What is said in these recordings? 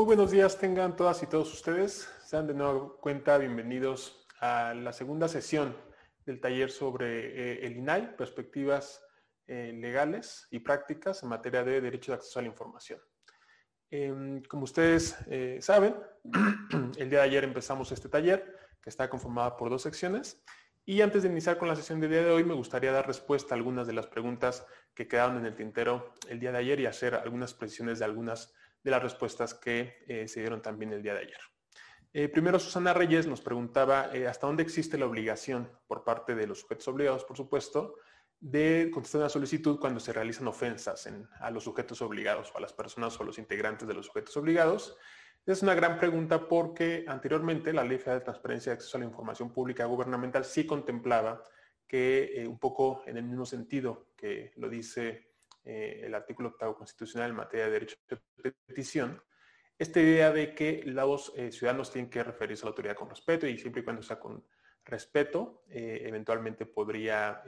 Muy buenos días tengan todas y todos ustedes. Sean de nuevo cuenta bienvenidos a la segunda sesión del taller sobre eh, el INAI, perspectivas eh, legales y prácticas en materia de derecho de acceso a la información. Em, como ustedes eh, saben, el día de ayer empezamos este taller que está conformado por dos secciones y antes de iniciar con la sesión del día de hoy me gustaría dar respuesta a algunas de las preguntas que quedaron en el tintero el día de ayer y hacer algunas precisiones de algunas de las respuestas que eh, se dieron también el día de ayer. Eh, primero, Susana Reyes nos preguntaba eh, hasta dónde existe la obligación por parte de los sujetos obligados, por supuesto, de contestar una solicitud cuando se realizan ofensas a los sujetos obligados o a las personas o los integrantes de los sujetos obligados. Es una gran pregunta porque anteriormente la Ley Federal de Transparencia y Acceso a la Información Pública Gubernamental sí contemplaba que un poco en el mismo sentido que lo dice eh, el artículo octavo constitucional en materia de derecho de petición, esta idea de que los eh, ciudadanos tienen que referirse a la autoridad con respeto y siempre y cuando sea con respeto, eh, eventualmente podría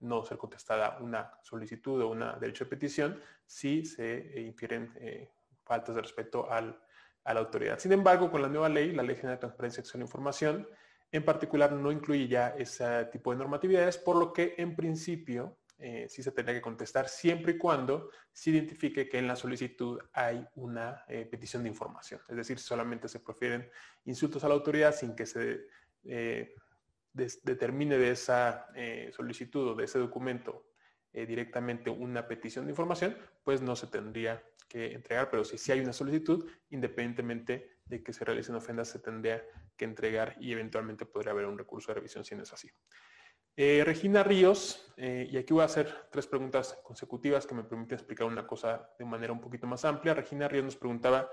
no ser contestada una solicitud o un derecho de petición si se infieren faltas de respeto a la autoridad. Sin embargo, con la nueva ley, la Ley General de Transparencia y Acceso a la Información, en particular no incluye ya ese tipo de normatividades, por lo que en principio eh, sí se tendría que contestar siempre y cuando se identifique que en la solicitud hay una eh, petición de información. Es decir, solamente se prefieren insultos a la autoridad sin que se eh, determine de esa solicitud o de ese documento directamente una petición de información, pues no se tendría que entregar, pero si sí hay una solicitud, independientemente de que se realicen ofendas, se tendría que entregar y eventualmente podría haber un recurso de revisión si no es así. Eh, Regina Ríos, eh, y aquí voy a hacer tres preguntas consecutivas que me permiten explicar una cosa de manera un poquito más amplia. Regina Ríos nos preguntaba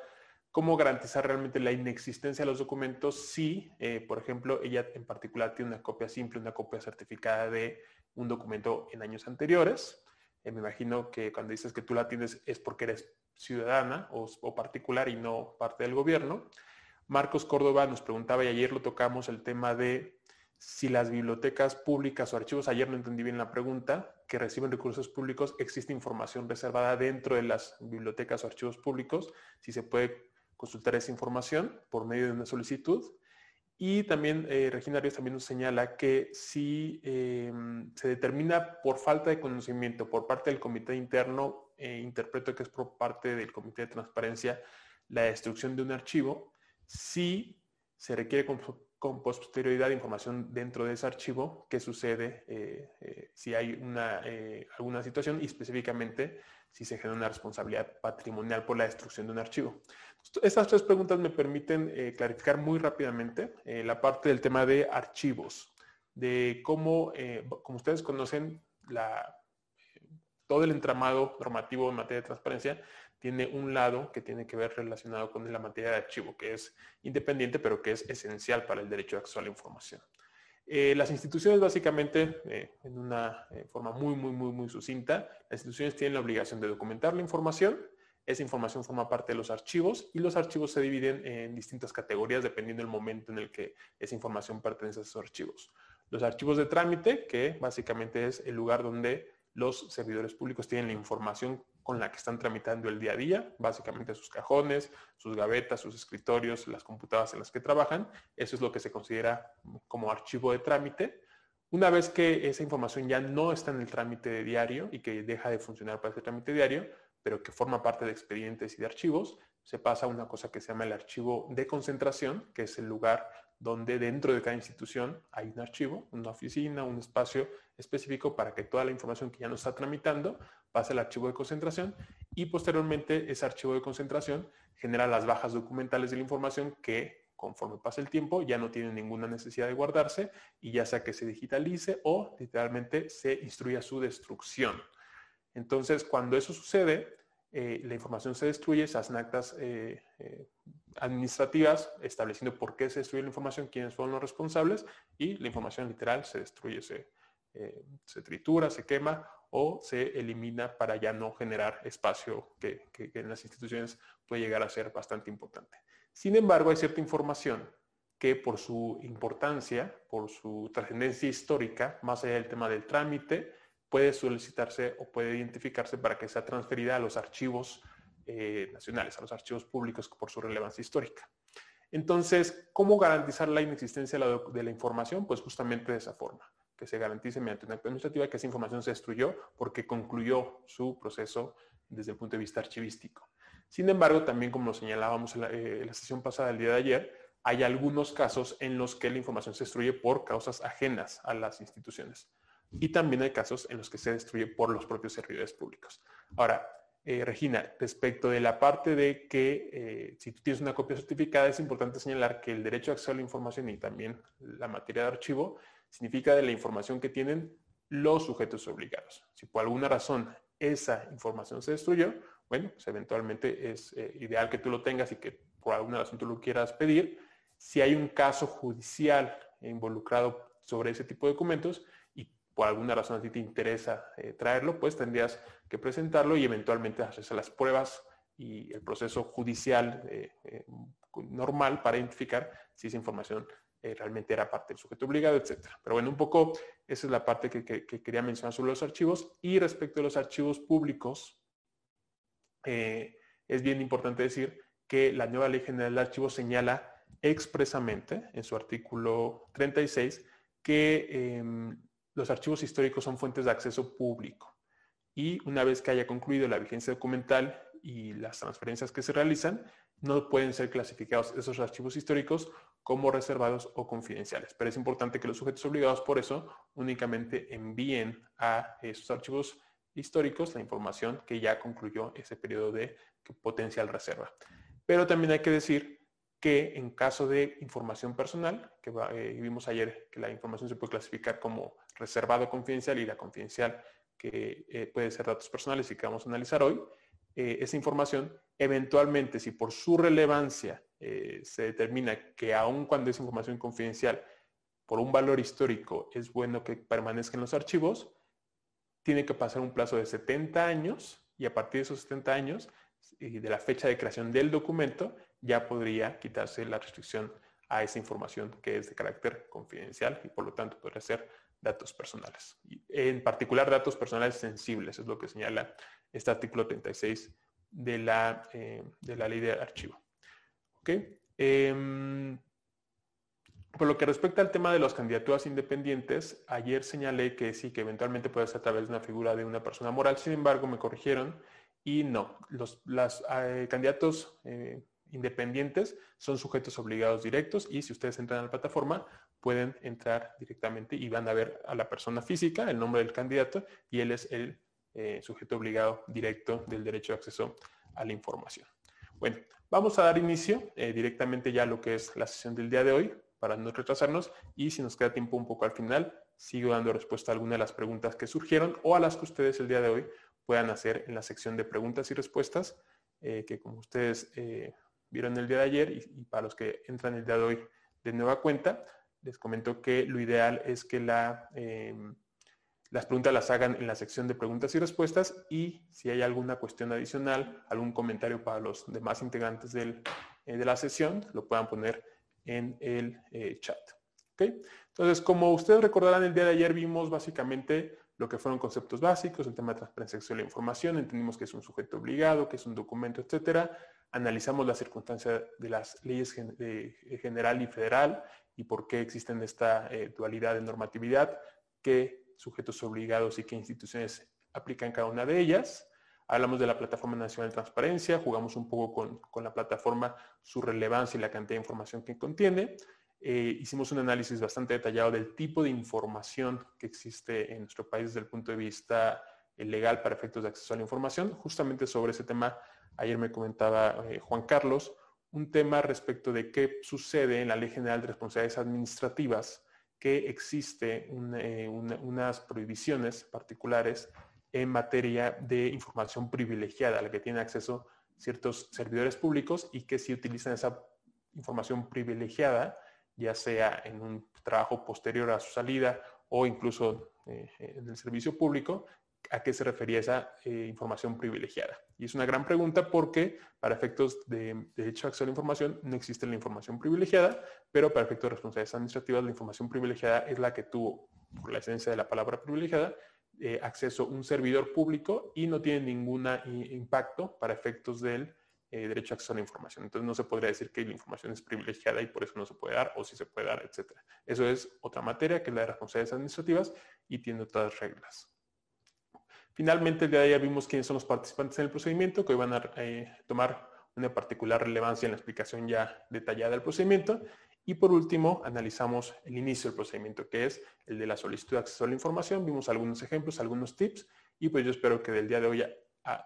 cómo garantizar realmente la inexistencia de los documentos si, eh, por ejemplo, ella en particular tiene una copia simple, una copia certificada de un documento en años anteriores. me imagino que cuando dices que tú la tienes es porque eres ciudadana o, o particular y no parte del gobierno. Marcos Córdoba nos preguntaba, y ayer lo tocamos, el tema de si las bibliotecas públicas o archivos, ayer no entendí bien la pregunta, que reciben recursos públicos, existe información reservada dentro de las bibliotecas o archivos públicos, si se puede consultar esa información por medio de una solicitud. Y también eh, Regina Ríos también nos señala que si em, se determina por falta de conocimiento por parte del comité interno, eh, interpreto que es por parte del comité de transparencia, la destrucción de un archivo, si se requiere con posterioridad información dentro de ese archivo qué sucede eh, eh, si hay una, eh, alguna situación y específicamente si se genera una responsabilidad patrimonial por la destrucción de un archivo. Estas tres preguntas me permiten clarificar muy rápidamente la parte del tema de archivos, de cómo, como ustedes conocen, la, todo el entramado normativo en materia de transparencia tiene un lado que tiene que ver relacionado con la materia de archivo, que es independiente, pero que es esencial para el derecho de acceso a la información. Eh, las instituciones básicamente, eh, en una eh, forma muy, muy, muy, muy sucinta, las instituciones tienen la obligación de documentar la información, esa información forma parte de los archivos y los archivos se dividen en distintas categorías dependiendo del momento en el que esa información pertenece a esos archivos. Los archivos de trámite, que básicamente es el lugar donde los servidores públicos tienen la información con la que están tramitando el día a día, básicamente sus cajones, sus gavetas, sus escritorios, las computadoras en las que trabajan. Eso es lo que se considera como archivo de trámite. Una vez que esa información ya no está en el trámite de diario y que deja de funcionar para ese trámite diario, pero que forma parte de expedientes y de archivos, se pasa a una cosa que se llama el archivo de concentración, que es el lugar donde dentro de cada institución hay un archivo, una oficina, un espacio específico para que toda la información que ya no está tramitando pase al archivo de concentración y posteriormente ese archivo de concentración genera las bajas documentales de la información que conforme pasa el tiempo ya no tienen ninguna necesidad de guardarse y ya sea que se digitalice o literalmente se instruya su destrucción. Entonces, cuando eso sucede, eh, la información se destruye, se hacen actas eh, eh, administrativas estableciendo por qué se destruye la información, quiénes fueron los responsables y la información literal se destruye, se, se tritura, se quema o se elimina para ya no generar espacio que, que, en las instituciones puede llegar a ser bastante importante. Sin embargo, hay cierta información que por su importancia, por su trascendencia histórica, más allá del tema del trámite, puede solicitarse o puede identificarse para que sea transferida a los archivos eh, nacionales, a los archivos públicos por su relevancia histórica. Entonces, ¿cómo garantizar la inexistencia de la, información? Pues justamente de esa forma, que se garantice mediante una administrativa que esa información se destruyó porque concluyó su proceso desde el punto de vista archivístico. Sin embargo, también como lo señalábamos en la, en la sesión pasada del día de ayer, hay algunos casos en los que la información se destruye por causas ajenas a las instituciones. Y también hay casos en los que se destruye por los propios servidores públicos. Ahora, eh, Regina, respecto de la parte de que eh, si tú tienes una copia certificada, es importante señalar que el derecho a acceso a la información y también la materia de archivo significa de la información que tienen los sujetos obligados. Si por alguna razón esa información se destruyó, bueno, pues eventualmente es eh, ideal que tú lo tengas y que por alguna razón tú lo quieras pedir, si hay un caso judicial involucrado sobre ese tipo de documentos y por alguna razón a ti te interesa eh, traerlo, pues tendrías que presentarlo y eventualmente hacerse las pruebas y el proceso judicial eh, normal para identificar si esa información realmente era parte del sujeto obligado, etc. Pero bueno, un poco esa es la parte que, quería mencionar sobre los archivos. Y respecto a los archivos públicos, es bien importante decir que la nueva Ley General de Archivos señala expresamente en su artículo 36 que em, los archivos históricos son fuentes de acceso público y una vez que haya concluido la vigencia documental y las transferencias que se realizan, no pueden ser clasificados esos archivos históricos como reservados o confidenciales. Pero es importante que los sujetos obligados por eso únicamente envíen a esos archivos históricos la información que ya concluyó ese periodo de potencial reserva. Pero también hay que decir que en caso de información personal, que eh, vimos ayer que la información se puede clasificar como reservado confidencial y la confidencial que eh, puede ser datos personales y que vamos a analizar hoy, eh, esa información, eventualmente, si por su relevancia se determina que aun cuando es información confidencial, por un valor histórico es bueno que permanezca en los archivos, tiene que pasar un plazo de 70 años y a partir de esos 70 años y de la fecha de creación del documento, ya podría quitarse la restricción a esa información que es de carácter confidencial y por lo tanto podría ser datos personales. en particular datos personales sensibles, es lo que señala este artículo 36 de la, eh, de la ley de archivo. Em, por lo que respecta al tema de las candidaturas independientes, ayer señalé que sí, que eventualmente puede ser a través de una figura de una persona moral, sin embargo me corrigieron y no, los eh, candidatos eh, independientes son sujetos obligados directos y si ustedes entran a la plataforma pueden entrar directamente y van a ver a la persona física, el nombre del candidato y él es el eh, sujeto obligado directo del derecho de acceso a la información. Bueno, vamos a dar inicio eh, directamente ya a lo que es la sesión del día de hoy para no retrasarnos y si nos queda tiempo un poco al final, sigo dando respuesta a algunas de las preguntas que surgieron o a las que ustedes el día de hoy puedan hacer en la sección de preguntas y respuestas, eh, que como ustedes vieron el día de ayer y, para los que entran el día de hoy de nueva cuenta, les comento que lo ideal es que la, em, las preguntas las hagan en la sección de preguntas y respuestas y si hay alguna cuestión adicional, algún comentario para los demás integrantes del, eh, de la sesión, lo puedan poner en el eh, chat. Entonces, como ustedes recordarán, el día de ayer vimos básicamente lo que fueron conceptos básicos, el tema de transparencia de la información, entendimos que es un sujeto obligado, que es un documento, etcétera analizamos las circunstancias de las leyes eh, general y federal y por qué existen esta dualidad de normatividad, qué sujetos obligados y qué instituciones aplican cada una de ellas. Hablamos de la Plataforma Nacional de Transparencia, jugamos un poco con, la plataforma, su relevancia y la cantidad de información que contiene. Eh, hicimos un análisis bastante detallado del tipo de información que existe en nuestro país desde el punto de vista legal para efectos de acceso a la información, justamente sobre ese tema ayer me comentaba eh, Juan Carlos, un tema respecto de qué sucede en la Ley General de Responsabilidades Administrativas, que existe eh, unas prohibiciones particulares en materia de información privilegiada a la que tienen acceso ciertos servidores públicos y que si utilizan esa información privilegiada, ya sea en un trabajo posterior a su salida o incluso eh, en el servicio público, a qué se refería esa eh, información privilegiada. Y es una gran pregunta porque para efectos de derecho a acceso a la información no existe la información privilegiada, pero para efectos de responsabilidades administrativas la información privilegiada es la que tuvo, por la esencia de la palabra privilegiada, eh, acceso un servidor público y no tiene ningún impacto para efectos del eh, derecho a acceso a la información. Entonces no se podría decir que la información es privilegiada y por eso no se puede dar o si se puede dar, etc. Eso es otra materia que es la de responsabilidades administrativas y tiene otras reglas. Finalmente, el día de ayer vimos quiénes son los participantes en el procedimiento, que hoy van a eh, tomar una particular relevancia en la explicación ya detallada del procedimiento. Y por último, analizamos el inicio del procedimiento, que es el de la solicitud de acceso a la información. Vimos algunos ejemplos, algunos tips, y pues yo espero que del día de,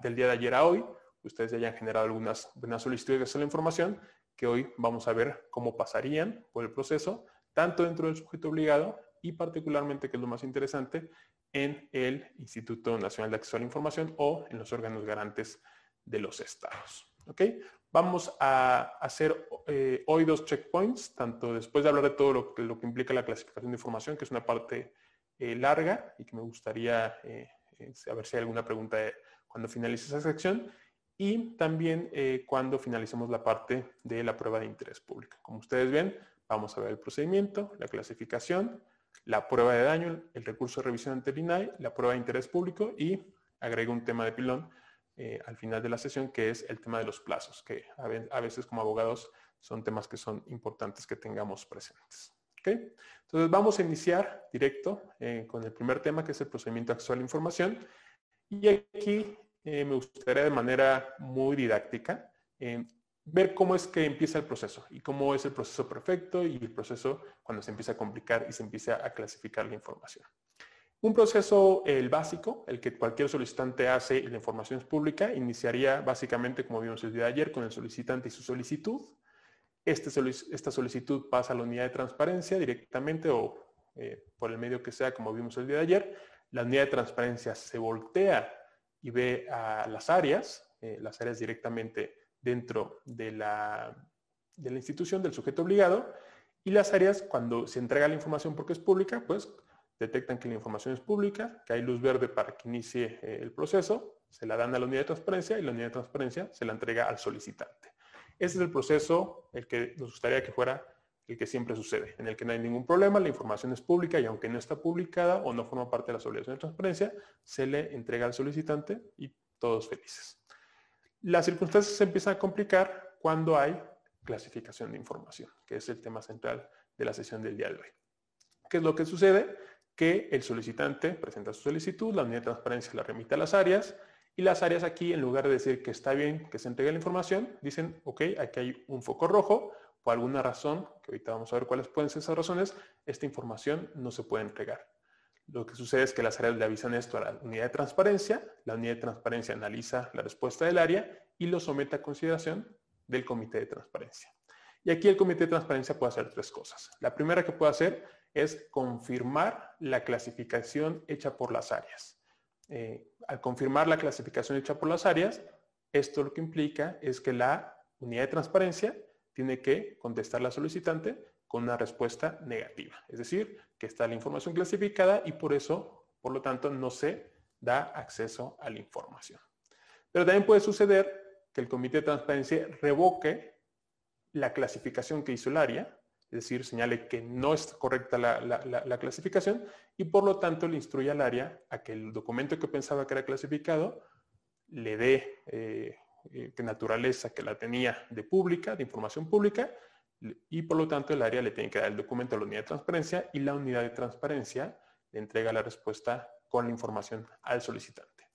del día de ayer a hoy ustedes ya hayan generado algunas, buenas solicitudes de la información que hoy vamos a ver cómo pasarían por el proceso, tanto dentro del sujeto obligado y particularmente, que es lo más interesante, en el Instituto Nacional de Acceso a la Información o en los órganos garantes de los estados. ¿Ok? Vamos a hacer eh, hoy dos checkpoints, tanto después de hablar de todo lo que, lo que implica la clasificación de información, que es una parte eh, larga y que me gustaría eh, saber si hay alguna pregunta cuando finalice esa sección, y también cuando finalicemos la parte de la prueba de interés público. Como ustedes ven, vamos a ver el procedimiento, la clasificación, la prueba de daño, el recurso de revisión ante el la prueba de interés público y agrego un tema de pilón eh, al final de la sesión que es el tema de los plazos, que a veces como abogados son temas que son importantes que tengamos presentes. Entonces vamos a iniciar directo eh, con el primer tema que es el procedimiento actual de información. Y aquí eh, me gustaría de manera muy didáctica ver cómo es que empieza el proceso y cómo es el proceso perfecto y el proceso cuando se empieza a complicar y se empieza a clasificar la información. Un proceso, el básico, el que cualquier solicitante hace y la información es pública, iniciaría básicamente, como vimos el día de ayer, con el solicitante y su solicitud. Este esta solicitud pasa a la unidad de transparencia directamente o eh, por el medio que sea, como vimos el día de ayer. La unidad de transparencia se voltea y ve a las áreas, eh, las áreas directamente dentro de la, de la institución del sujeto obligado, y las áreas cuando se entrega la información porque es pública, pues detectan que la información es pública, que hay luz verde para que inicie eh, el proceso, se la dan a la unidad de transparencia y la unidad de transparencia se la entrega al solicitante. Ese es el proceso, el que nos gustaría que fuera el que siempre sucede, en el que no hay ningún problema, la información es pública y aunque no está publicada o no forma parte de las obligaciones de transparencia, se le entrega al solicitante y todos felices. Las circunstancias se empiezan a complicar cuando hay clasificación de información, que es el tema central de la sesión del día de hoy. ¿Qué es lo que sucede? Que el solicitante presenta su solicitud, la unidad de transparencia la remite a las áreas y las áreas aquí, en lugar de decir que está bien que se entregue la información, dicen, ok, aquí hay un foco rojo, por alguna razón, que ahorita vamos a ver cuáles pueden ser esas razones, esta información no se puede entregar. Lo que sucede es que las áreas le avisan esto a la unidad de transparencia, la unidad de transparencia analiza la respuesta del área y lo somete a consideración del comité de transparencia. Y aquí el comité de transparencia puede hacer tres cosas. La primera que puede hacer es confirmar la clasificación hecha por las áreas. Eh, al confirmar la clasificación hecha por las áreas, esto lo que implica es que la unidad de transparencia tiene que contestar la solicitante con una respuesta negativa. Es decir, que está la información clasificada y por eso, por lo tanto, no se da acceso a la información. Pero también puede suceder que el comité de transparencia revoque la clasificación que hizo el área, es decir, señale que no es correcta la, clasificación y por lo tanto le instruye al área a que el documento que pensaba que era clasificado le dé eh, eh, naturaleza que la tenía de pública, de información pública, y por lo tanto el área le tiene que dar el documento a la unidad de transparencia y la unidad de transparencia le entrega la respuesta con la información al solicitante.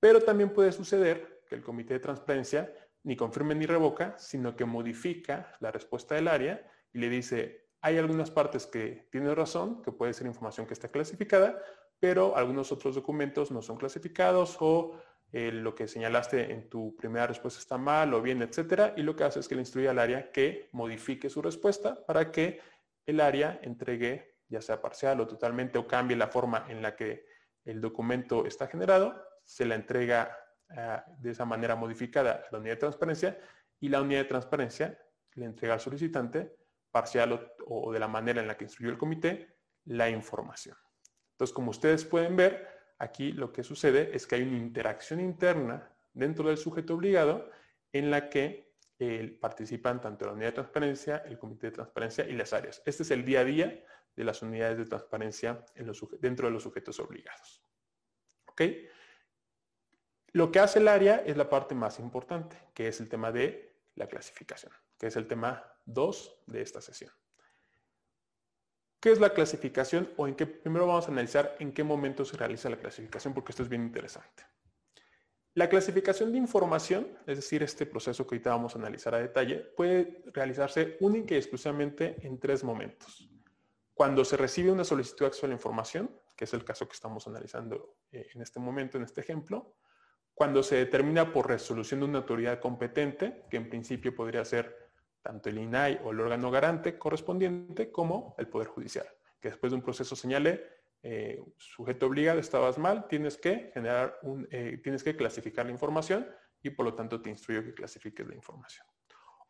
Pero también puede suceder que el comité de transparencia ni confirme ni revoca, sino que modifica la respuesta del área y le dice, hay algunas partes que tiene razón, que puede ser información que está clasificada, pero algunos otros documentos no son clasificados o eh, lo que señalaste en tu primera respuesta está mal o bien, etcétera, y lo que hace es que le instruye al área que modifique su respuesta para que el área entregue, ya sea parcial o totalmente, o cambie la forma en la que el documento está generado, se la entrega ah, de esa manera modificada a la unidad de transparencia y la unidad de transparencia le entrega al solicitante, parcial o, o de la manera en la que instruyó el comité, la información. Entonces, como ustedes pueden ver, aquí lo que sucede es que hay una interacción interna dentro del sujeto obligado en la que eh, participan tanto la unidad de transparencia, el comité de transparencia y las áreas. Este es el día a día de las unidades de transparencia dentro de los sujetos obligados. ¿Ok? Lo que hace el área es la parte más importante, que es el tema de la clasificación, que es el tema 2 de esta sesión. ¿Qué es la clasificación? O en qué, primero vamos a analizar en qué momento se realiza la clasificación, porque esto es bien interesante. La clasificación de información, es decir, este proceso que ahorita vamos a analizar a detalle, puede realizarse única y exclusivamente en tres momentos. Cuando se recibe una solicitud de acceso a la información, que es el caso que estamos analizando eh, en este momento, en este ejemplo, cuando se determina por resolución de una autoridad competente, que en principio podría ser tanto el INAI o el órgano garante correspondiente, como el Poder Judicial, que después de un proceso señale, eh, sujeto obligado, estabas mal, tienes que generar un, eh, tienes que clasificar la información y por lo tanto te instruyo que clasifiques la información.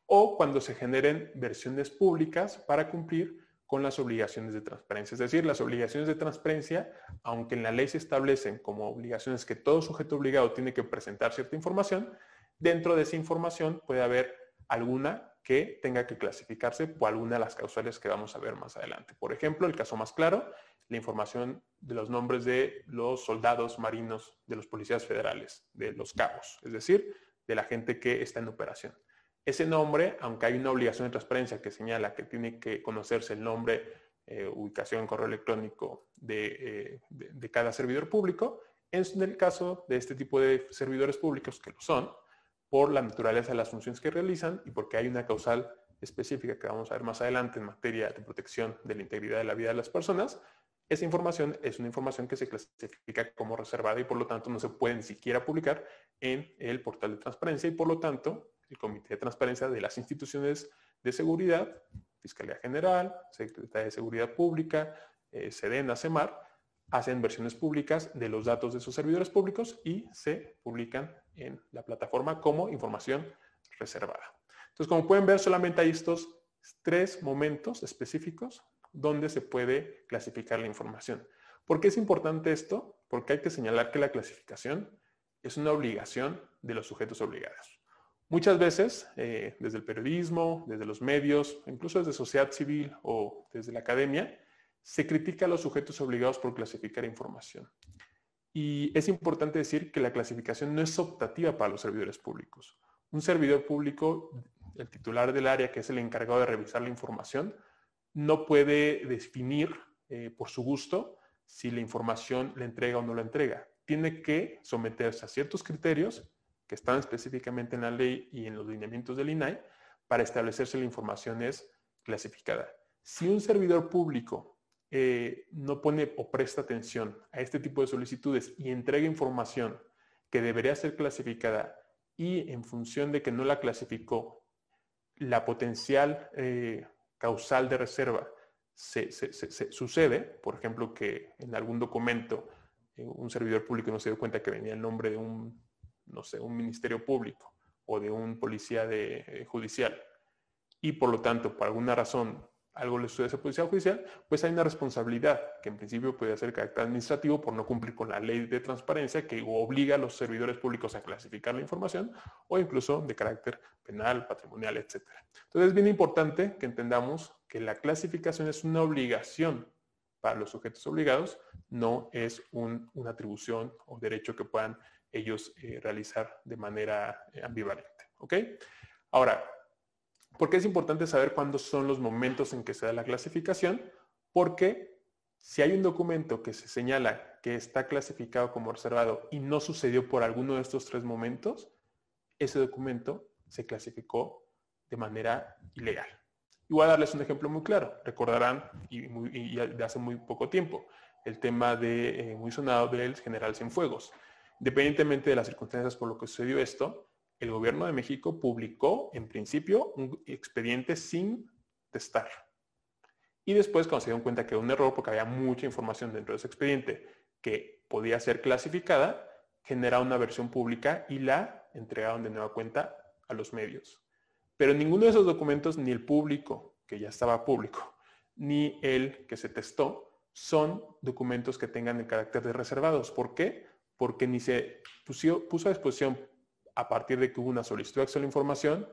O cuando se generen versiones públicas para cumplir con las obligaciones de transparencia. Es decir, las obligaciones de transparencia, aunque en la ley se establecen como obligaciones que todo sujeto obligado tiene que presentar cierta información, dentro de esa información puede haber alguna que tenga que clasificarse por alguna de las causales que vamos a ver más adelante. Por ejemplo, el caso más claro, la información de los nombres de los soldados marinos, de los policías federales, de los cabos, es decir, de la gente que está en operación. Ese nombre, aunque hay una obligación de transparencia que señala que tiene que conocerse el nombre, eh, ubicación, correo electrónico eh, de, cada servidor público, en el caso de este tipo de servidores públicos, que lo son, por la naturaleza de las funciones que realizan y porque hay una causal específica que vamos a ver más adelante en materia de protección de la integridad de la vida de las personas, esa información es una información que se clasifica como reservada y por lo tanto no se puede ni siquiera publicar en el portal de transparencia y por lo tanto el Comité de Transparencia de las instituciones de seguridad, Fiscalía General, Secretaría de Seguridad Pública, eh, SEDENA, CEMAR, hacen versiones públicas de los datos de sus servidores públicos y se publican en la plataforma como información reservada. Entonces, como pueden ver, solamente hay estos tres momentos específicos donde se puede clasificar la información. ¿Por qué es importante esto? Porque hay que señalar que la clasificación es una obligación de los sujetos obligados. Muchas veces, eh, desde el periodismo, desde los medios, incluso desde sociedad civil o desde la academia, se critica a los sujetos obligados por clasificar información. Y es importante decir que la clasificación no es optativa para los servidores públicos. Un servidor público, el titular del área, que es el encargado de revisar la información, no puede definir eh, por su gusto si la información la entrega o no la entrega. Tiene que someterse a ciertos criterios que están específicamente en la ley y en los lineamientos del INAI para establecer si la información es clasificada. Si un servidor público eh, no pone o presta atención a este tipo de solicitudes y entrega información que debería ser clasificada y en función de que no la clasificó, la potencial eh, causal de reserva se, sucede, por ejemplo, que en algún documento eh, un servidor público no se dio cuenta que venía el nombre de un no sé, un ministerio público o de un policía de, judicial y por lo tanto, por alguna razón, algo le sucede a policía judicial, pues hay una responsabilidad que en principio puede ser carácter administrativo por no cumplir con la ley de transparencia que obliga a los servidores públicos a clasificar la información o incluso de carácter penal, patrimonial, etc. Entonces es bien importante que entendamos que la clasificación es una obligación para los sujetos obligados, no es una atribución o derecho que puedan ellos eh, realizar de manera eh, ambivalente. ¿Ok? Ahora, ¿por qué es importante saber cuándo son los momentos en que se da la clasificación? Porque si hay un documento que se señala que está clasificado como reservado y no sucedió por alguno de estos tres momentos, ese documento se clasificó de manera ilegal. Y voy a darles un ejemplo muy claro. Recordarán, y, de hace muy poco tiempo, el tema de, eh, muy sonado del general Cienfuegos. Independientemente de las circunstancias por lo que sucedió esto, el gobierno de México publicó en principio un expediente sin testar. Y después, cuando se dieron cuenta que era un error, porque había mucha información dentro de ese expediente que podía ser clasificada, genera una versión pública y la entregaron de nueva cuenta a los medios. Pero ninguno de esos documentos, ni el público, que ya estaba público, ni el que se testó, son documentos que tengan el carácter de reservados. ¿Por qué? porque ni se puso a disposición a partir de que hubo una solicitud de acceso a la información,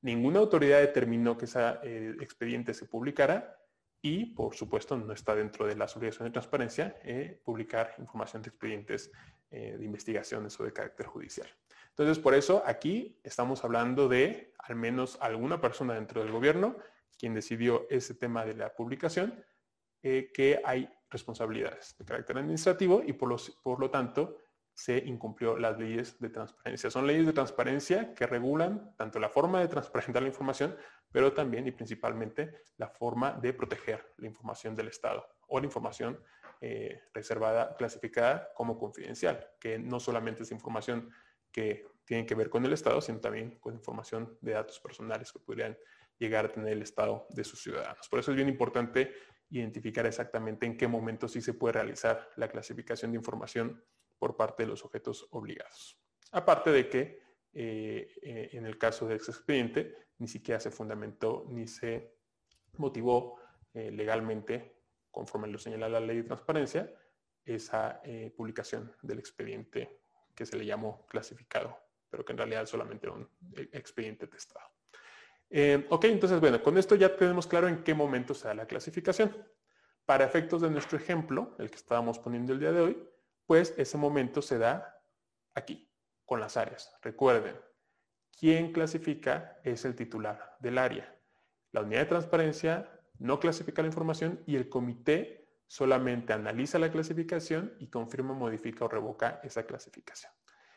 ninguna autoridad determinó que ese eh, expediente se publicara y, por supuesto, no está dentro de las obligaciones de transparencia eh, publicar información de expedientes eh, de investigaciones o de carácter judicial. Entonces, por eso aquí estamos hablando de al menos alguna persona dentro del gobierno quien decidió ese tema de la publicación, que hay responsabilidades de carácter administrativo y por, por lo tanto se incumplió las leyes de transparencia. Son leyes de transparencia que regulan tanto la forma de transparentar la información, pero también y principalmente la forma de proteger la información del Estado o la información eh, reservada, clasificada como confidencial, que no solamente es información que tiene que ver con el Estado, sino también con información de datos personales que podrían llegar a tener el Estado de sus ciudadanos. Por eso es bien importante identificar exactamente en qué momento sí se puede realizar la clasificación de información por parte de los objetos obligados. Aparte de que eh, eh, en el caso del expediente ni siquiera se fundamentó ni se motivó eh, legalmente, conforme lo señala la ley de transparencia, esa publicación del expediente que se le llamó clasificado, pero que en realidad solamente era un expediente testado. ok, entonces, bueno, con esto ya tenemos claro en qué momento se da la clasificación. Para efectos de nuestro ejemplo, el que estábamos poniendo el día de hoy, pues ese momento se da aquí, con las áreas. Recuerden, quien clasifica es el titular del área. La unidad de transparencia no clasifica la información y el comité solamente analiza la clasificación y confirma, modifica o revoca esa clasificación.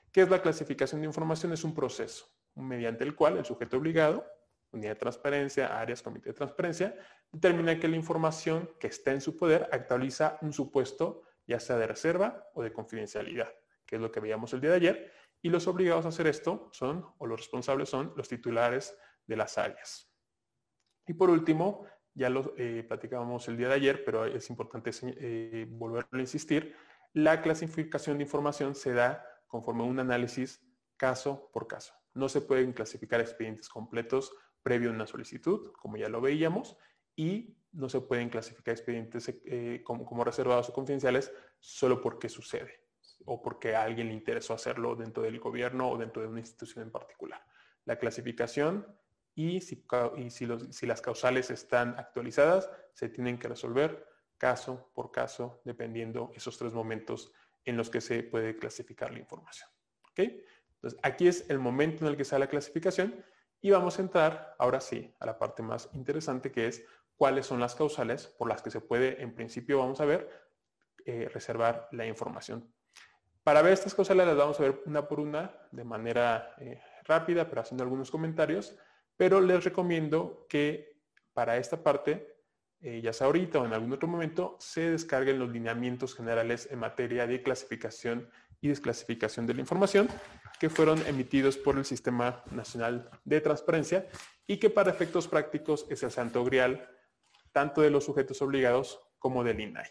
¿Qué es la clasificación de información? Es un proceso mediante el cual el sujeto obligado, unidad de transparencia, áreas, comité de transparencia, determina que la información que está en su poder actualiza un supuesto ya sea de reserva o de confidencialidad, que es lo que veíamos el día de ayer, y los obligados a hacer esto son, o los responsables son, los titulares de las áreas. Y por último, ya lo eh, platicábamos el día de ayer, pero es importante eh, volverlo a insistir, la clasificación de información se da conforme a un análisis caso por caso. No se pueden clasificar expedientes completos previo a una solicitud, como ya lo veíamos, y no se pueden clasificar expedientes eh, como, reservados o confidenciales solo porque sucede o porque a alguien le interesó hacerlo dentro del gobierno o dentro de una institución en particular. La clasificación y, si, si las causales están actualizadas, se tienen que resolver caso por caso, dependiendo esos tres momentos en los que se puede clasificar la información. Entonces, aquí es el momento en el que sale la clasificación y vamos a entrar, ahora sí, a la parte más interesante que es cuáles son las causales por las que se puede, en principio, vamos a ver, eh, reservar la información. Para ver estas causales las vamos a ver una por una de manera eh, rápida, pero haciendo algunos comentarios, pero les recomiendo que para esta parte, eh, ya sea ahorita o en algún otro momento, se descarguen los lineamientos generales en materia de clasificación y desclasificación de la información que fueron emitidos por el Sistema Nacional de Transparencia y que para efectos prácticos es el santo grial tanto de los sujetos obligados como del INAI.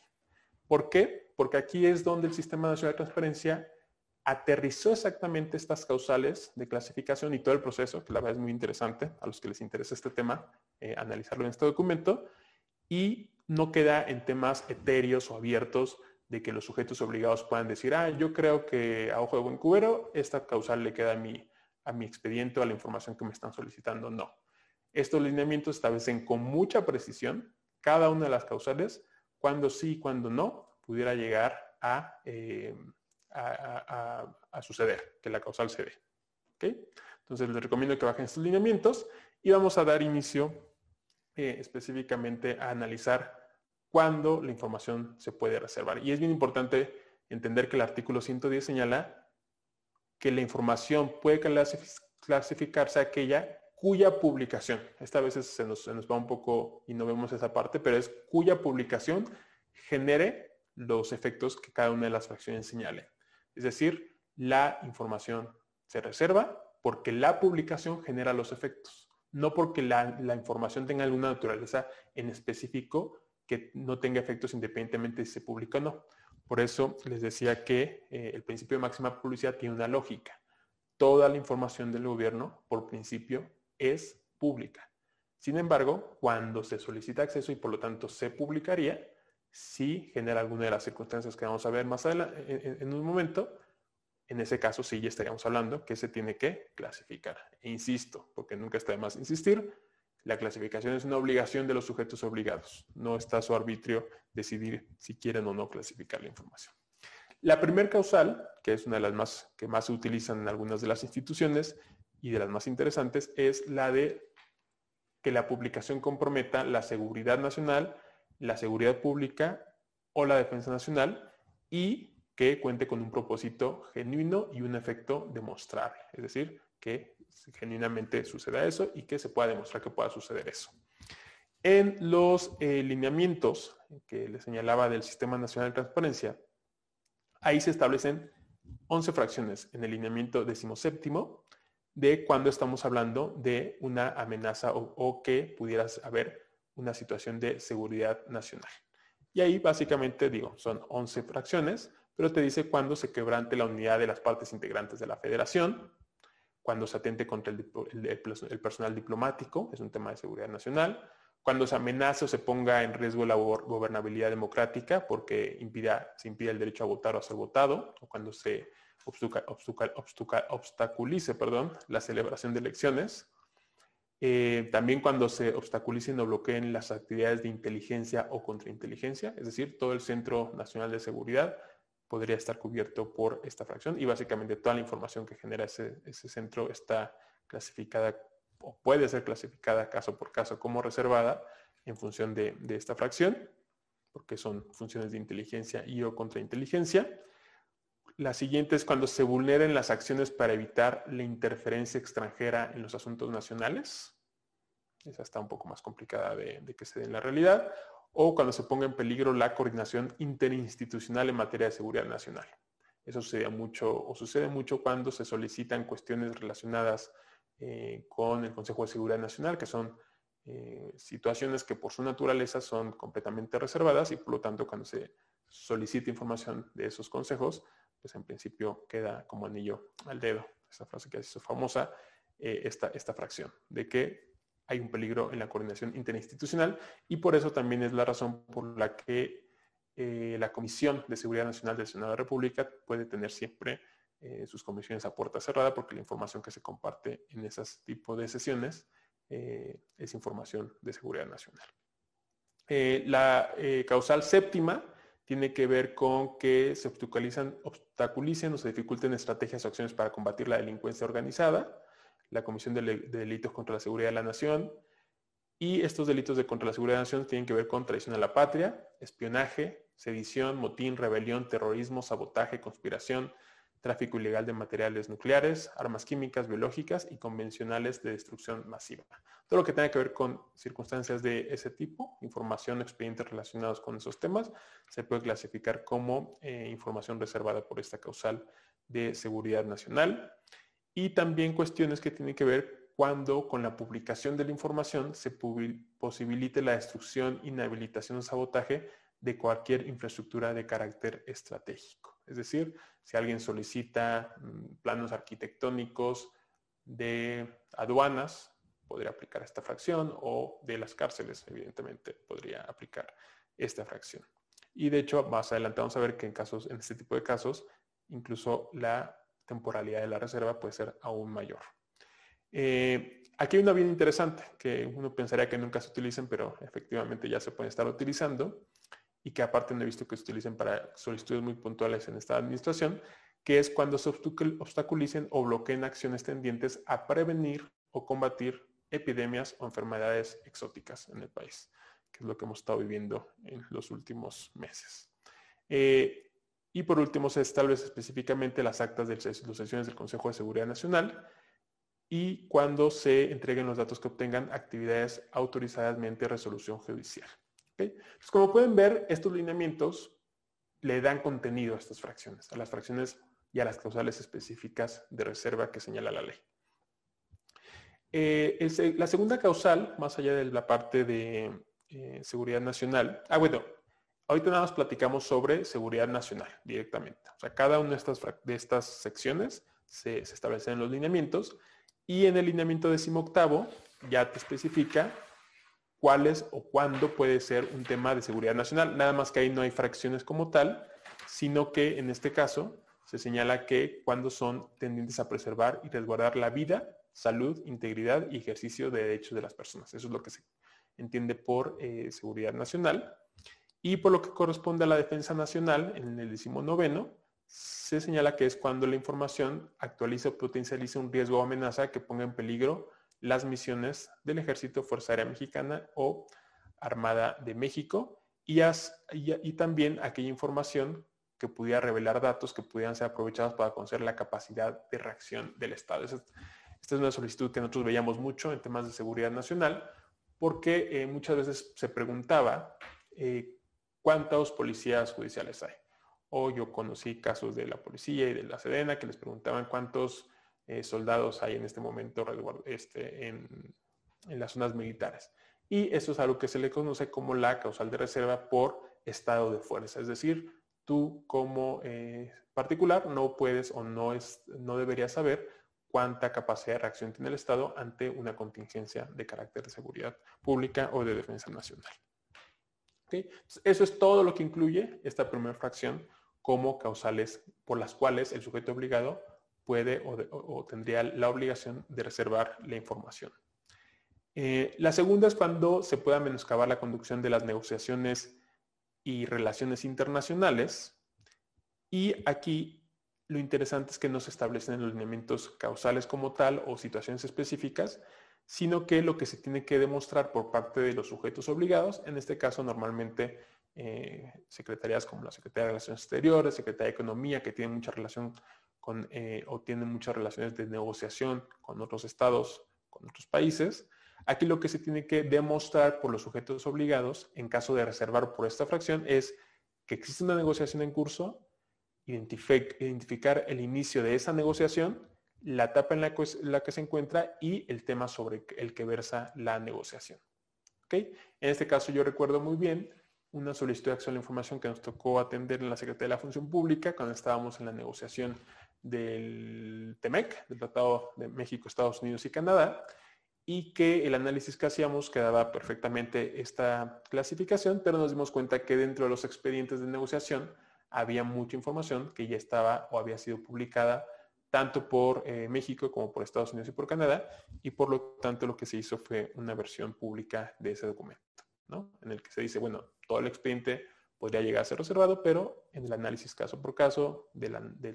¿Por qué? Porque aquí es donde el Sistema Nacional de Transparencia aterrizó exactamente estas causales de clasificación y todo el proceso, que la verdad es muy interesante a los que les interesa este tema, eh, analizarlo en este documento, y no queda en temas etéreos o abiertos de que los sujetos obligados puedan decir, ah, yo creo que a ojo de buen cubero, esta causal le queda a mi, a mi expediente o a la información que me están solicitando. No. Estos lineamientos establecen con mucha precisión cada una de las causales, cuando sí y cuando no pudiera llegar a, eh, a, suceder, que la causal se dé. Entonces les recomiendo que bajen estos lineamientos y vamos a dar inicio eh, específicamente a analizar cuándo la información se puede reservar. Y es bien importante entender que el artículo 110 señala que la información puede clasificarse aquella cuya publicación, esta vez se nos, se nos va un poco y no vemos esa parte, pero es cuya publicación genere los efectos que cada una de las fracciones señale. Es decir, la información se reserva porque la publicación genera los efectos, no porque la, información tenga alguna naturaleza en específico que no tenga efectos independientemente si se publica o no. Por eso les decía que eh, el principio de máxima publicidad tiene una lógica. Toda la información del gobierno, por principio, es pública. Sin embargo, cuando se solicita acceso y por lo tanto se publicaría, si genera alguna de las circunstancias que vamos a ver más adelante en, un momento, en ese caso sí ya estaríamos hablando que se tiene que clasificar. E insisto, porque nunca está de más insistir, La clasificación es una obligación de los sujetos obligados. No está a su arbitrio decidir si quieren o no clasificar la información. La primer causal, que es una de las más que más se utilizan en algunas de las instituciones y de las más interesantes, es la de que la publicación comprometa la seguridad nacional, la seguridad pública o la defensa nacional y que cuente con un propósito genuino y un efecto demostrable. Es decir, que genuinamente suceda eso y que se pueda demostrar que pueda suceder eso. En los eh, lineamientos que le señalaba del Sistema Nacional de Transparencia, ahí se establecen 11 fracciones en el lineamiento decimoséptimo de cuando estamos hablando de una amenaza o, que pudiera haber una situación de seguridad nacional. Y ahí básicamente digo, son 11 fracciones, pero te dice cuando se quebrante la unidad de las partes integrantes de la federación, cuando se atente contra el, personal diplomático, es un tema de seguridad nacional, cuando se amenaza o se ponga en riesgo la gobernabilidad democrática porque impida, se impide el derecho a votar o a ser votado, o cuando se obstaculice perdón, la celebración de elecciones, eh, también cuando se obstaculicen o bloqueen las actividades de inteligencia o contrainteligencia, es decir, todo el Centro Nacional de Seguridad podría estar cubierto por esta fracción y básicamente toda la información que genera ese, centro está clasificada o puede ser clasificada caso por caso como reservada en función de, esta fracción, porque son funciones de inteligencia y o contrainteligencia. La siguiente es cuando se vulneren las acciones para evitar la interferencia extranjera en los asuntos nacionales. Esa está un poco más complicada de, que se dé en la realidad o cuando se ponga en peligro la coordinación interinstitucional en materia de seguridad nacional. Eso sucede mucho o sucede mucho cuando se solicitan cuestiones relacionadas eh, con el Consejo de Seguridad Nacional, que son eh, situaciones que por su naturaleza son completamente reservadas y por lo tanto cuando se solicita información de esos consejos, pues en principio queda como anillo al dedo. Esa frase que ha sido famosa, eh, esta, esta fracción, de que hay un peligro en la coordinación interinstitucional y por eso también es la razón por la que eh, la Comisión de Seguridad Nacional del Senado de la República puede tener siempre eh, sus comisiones a puerta cerrada porque la información que se comparte en ese tipo de sesiones es información de seguridad nacional. la causal séptima tiene que ver con que se obstaculicen, obstaculicen o se dificulten estrategias o acciones para combatir la delincuencia organizada la Comisión de, Delitos contra la Seguridad de la Nación. Y estos delitos de contra la seguridad de la nación tienen que ver con traición a la patria, espionaje, sedición, motín, rebelión, terrorismo, sabotaje, conspiración, tráfico ilegal de materiales nucleares, armas químicas, biológicas y convencionales de destrucción masiva. Todo lo que tenga que ver con circunstancias de ese tipo, información, expedientes relacionados con esos temas, se puede clasificar como eh, información reservada por esta causal de seguridad nacional y también cuestiones que tienen que ver cuando con la publicación de la información se posibilite la destrucción, inhabilitación o sabotaje de cualquier infraestructura de carácter estratégico. Es decir, si alguien solicita mm, planos arquitectónicos de aduanas, podría aplicar esta fracción o de las cárceles, evidentemente, podría aplicar esta fracción. Y de hecho, más adelante vamos a ver que en casos, en este tipo de casos, incluso la temporalidad de la reserva puede ser aún mayor. Eh, aquí hay una bien interesante que uno pensaría que nunca se utilicen, pero efectivamente ya se pueden estar utilizando y que aparte no he visto que se utilicen para solicitudes muy puntuales en esta administración, que es cuando se obstaculicen o bloqueen acciones tendientes a prevenir o combatir epidemias o enfermedades exóticas en el país, que es lo que hemos estado viviendo en los últimos meses. Eh, y por último, se establece específicamente las actas de las sesiones del Consejo de Seguridad Nacional y cuando se entreguen los datos que obtengan actividades autorizadas mediante resolución judicial. Como pueden ver, estos lineamientos le dan contenido a estas fracciones, a las fracciones y a las causales específicas de reserva que señala la ley. Eh, la segunda causal, más allá de la parte de eh, seguridad nacional, ah, bueno, Ahorita nada más platicamos sobre seguridad nacional directamente. O sea, cada una de estas, de estas secciones se, se establecen en los lineamientos y en el lineamiento decimoctavo ya te especifica cuáles o cuándo puede ser un tema de seguridad nacional. Nada más que ahí no hay fracciones como tal, sino que en este caso se señala que cuando son tendientes a preservar y resguardar la vida, salud, integridad y ejercicio de derechos de las personas. Eso es lo que se entiende por eh, seguridad nacional. Y por lo que corresponde a la defensa nacional, en el 19 se señala que es cuando la información actualiza o potencializa un riesgo o amenaza que ponga en peligro las misiones del Ejército, Fuerza Aérea Mexicana o Armada de México y, también aquella información que pudiera revelar datos que pudieran ser aprovechados para conocer la capacidad de reacción del Estado. Esta es una solicitud que nosotros veíamos mucho en temas de seguridad nacional porque eh, muchas veces se preguntaba eh, cuántos policías judiciales hay. O yo conocí casos de la policía y de la Sedena que les preguntaban cuántos eh, soldados hay en este momento este, en, las zonas militares. Y eso es algo que se le conoce como la causal de reserva por estado de fuerza. Es decir, tú como eh, particular no puedes o no, es, no deberías saber cuánta capacidad de reacción tiene el Estado ante una contingencia de carácter de seguridad pública o de defensa nacional. Eso es todo lo que incluye esta primera fracción como causales por las cuales el sujeto obligado puede o, tendría la obligación de reservar la información. Eh, la segunda es cuando se pueda menoscabar la conducción de las negociaciones y relaciones internacionales. Y aquí lo interesante es que no se establecen los lineamientos causales como tal o situaciones específicas, sino que lo que se tiene que demostrar por parte de los sujetos obligados, en este caso normalmente eh, secretarías como la Secretaría de Relaciones Exteriores, Secretaría de Economía, que tienen mucha relación eh, o tienen muchas relaciones de negociación con otros estados, con otros países. Aquí lo que se tiene que demostrar por los sujetos obligados, en caso de reservar por esta fracción, es que existe una negociación en curso, identificar el inicio de esa negociación la etapa en la que, se encuentra y el tema sobre el que versa la negociación. En este caso yo recuerdo muy bien una solicitud de acceso a la información que nos tocó atender en la Secretaría de la Función Pública cuando estábamos en la negociación del TEMEC, del Tratado de México, Estados Unidos y Canadá, y que el análisis que hacíamos quedaba perfectamente esta clasificación, pero nos dimos cuenta que dentro de los expedientes de negociación había mucha información que ya estaba o había sido publicada tanto por eh, México como por Estados Unidos y por Canadá, y por lo tanto lo que se hizo fue una versión pública de ese documento, ¿no? En el que se dice, bueno, todo el expediente podría llegar a ser reservado, pero en el análisis caso por caso de,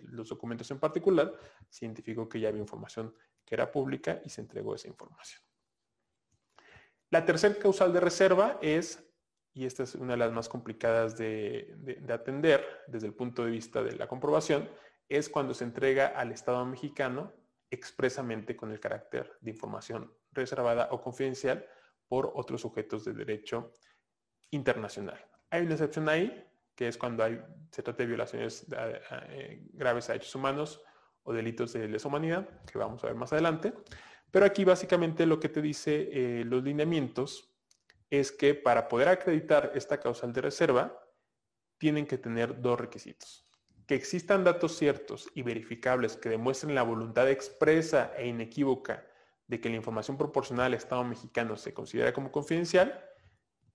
los documentos en particular, se identificó que ya había información que era pública y se entregó esa información. La tercera causal de reserva es, y esta es una de las más complicadas de atender desde el punto de vista de la comprobación, es cuando se entrega al Estado mexicano expresamente con el carácter de información reservada o confidencial por otros sujetos de derecho internacional. Hay una excepción ahí, que es cuando se trata de violaciones eh, graves a derechos humanos o delitos de lesa humanidad, que vamos a ver más adelante. Pero aquí básicamente lo que te dice eh, los lineamientos es que para poder acreditar esta causal de reserva, tienen que tener dos requisitos que existan datos ciertos y verificables que demuestren la voluntad expresa e inequívoca de que la información proporcionada al Estado mexicano se considera como confidencial.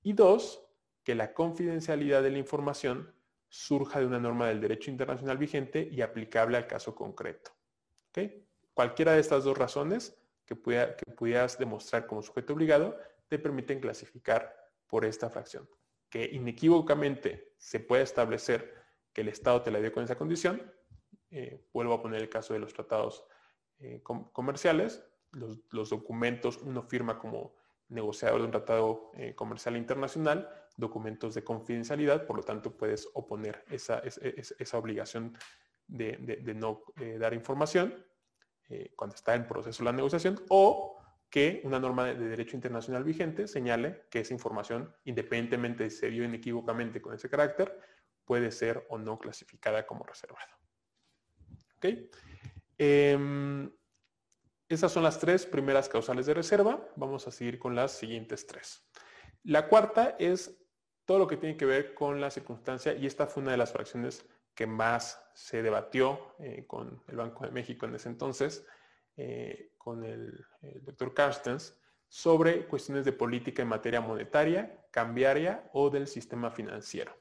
Y dos, que la confidencialidad de la información surja de una norma del derecho internacional vigente y aplicable al caso concreto. Cualquiera de estas dos razones que, que pudieras demostrar como sujeto obligado te permiten clasificar por esta fracción. Que inequívocamente se puede establecer que el Estado te la dio con esa condición. Eh, vuelvo a poner el caso de los tratados eh, comerciales. Los, documentos, uno firma como negociador de un tratado eh, comercial internacional, documentos de confidencialidad, por lo tanto puedes oponer esa, esa, obligación de, no dar información cuando está en proceso la negociación o que una norma de, derecho internacional vigente señale que esa información, independientemente de si se dio inequívocamente con ese carácter, puede ser o no clasificada como reservada. ¿Ok? Em, esas son las tres primeras causales de reserva. Vamos a seguir con las siguientes tres. La cuarta es todo lo que tiene que ver con la circunstancia, y esta fue una de las fracciones que más se debatió eh, con el Banco de México en ese entonces, eh, con el, doctor Carstens, sobre cuestiones de política en materia monetaria, cambiaria o del sistema financiero.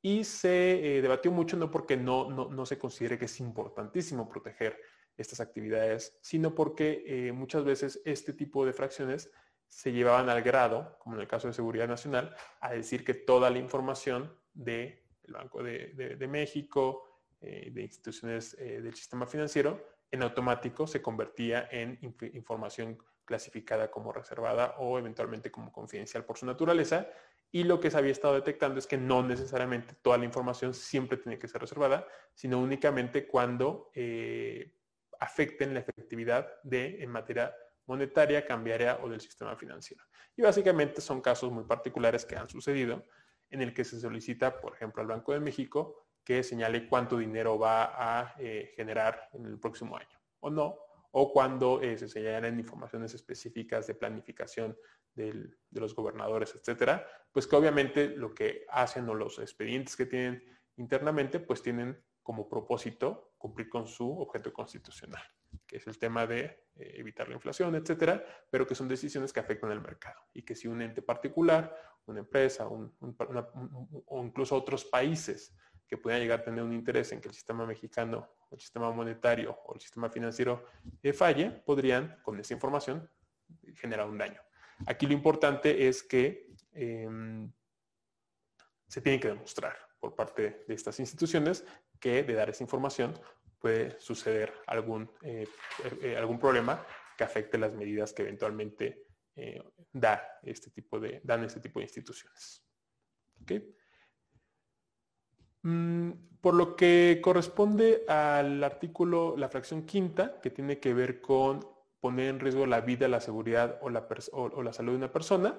Y se eh, debatió mucho no porque no, no, se considere que es importantísimo proteger estas actividades, sino porque muchas veces este tipo de fracciones se llevaban al grado, como en el caso de Seguridad Nacional, a decir que toda la información del Banco de, México, eh, de instituciones eh, del sistema financiero, en automático se convertía en información clasificada como reservada o eventualmente como confidencial por su naturaleza. Y lo que se había estado detectando es que no necesariamente toda la información siempre tiene que ser reservada, sino únicamente cuando eh, afecten la efectividad de en materia monetaria, cambiaria o del sistema financiero. Y básicamente son casos muy particulares que han sucedido en el que se solicita, por ejemplo, al Banco de México que señale cuánto dinero va a eh, generar en el próximo año o no, o cuando eh, se señalen informaciones específicas de planificación de los gobernadores, etcétera, pues que obviamente lo que hacen o los expedientes que tienen internamente, pues tienen como propósito cumplir con su objeto constitucional, que es el tema de eh, evitar la inflación, etcétera, pero que son decisiones que afectan al mercado y que si un ente particular, una empresa o incluso otros países que puedan llegar a tener un interés en que el sistema mexicano, el sistema monetario o el sistema financiero eh, falle, podrían, con esa información, generar un daño. Aquí lo importante es que em, se tiene que demostrar por parte de estas instituciones que de dar esa información puede suceder algún, eh, eh, algún problema que afecte las medidas que eventualmente da este tipo de, dan este tipo de instituciones. Mm, por lo que corresponde al artículo, la fracción quinta, que tiene que ver con poner en riesgo la vida, la seguridad o la, salud de una persona,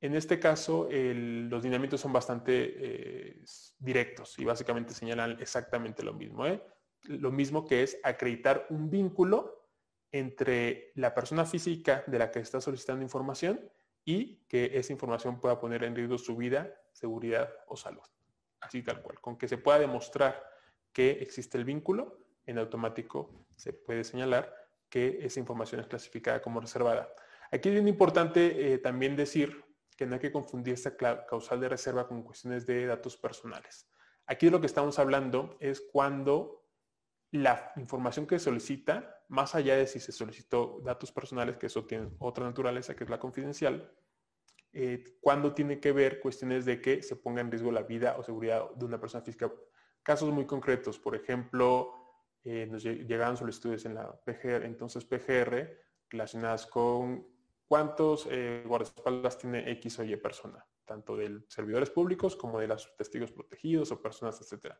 en este caso los lineamientos son bastante eh, directos y básicamente señalan exactamente lo mismo. ¿eh? Lo mismo que es acreditar un vínculo entre la persona física de la que está solicitando información y que esa información pueda poner en riesgo su vida, seguridad o salud así tal cual. Con que se pueda demostrar que existe el vínculo, en automático se puede señalar que esa información es clasificada como reservada. Aquí es bien importante eh, también decir que no hay que confundir esta causal de reserva con cuestiones de datos personales. Aquí de lo que estamos hablando es cuando la información que solicita, más allá de si se solicitó datos personales, que eso tiene otra naturaleza, que es la confidencial, eh, cuando tiene que ver cuestiones de que se ponga en riesgo la vida o seguridad de una persona física. Casos muy concretos, por ejemplo, eh, nos llegaban solicitudes en la PGR, entonces PGR, relacionadas con cuántos eh, guardaespaldas tiene X o Y persona, tanto de servidores públicos como de los testigos protegidos o personas, etc.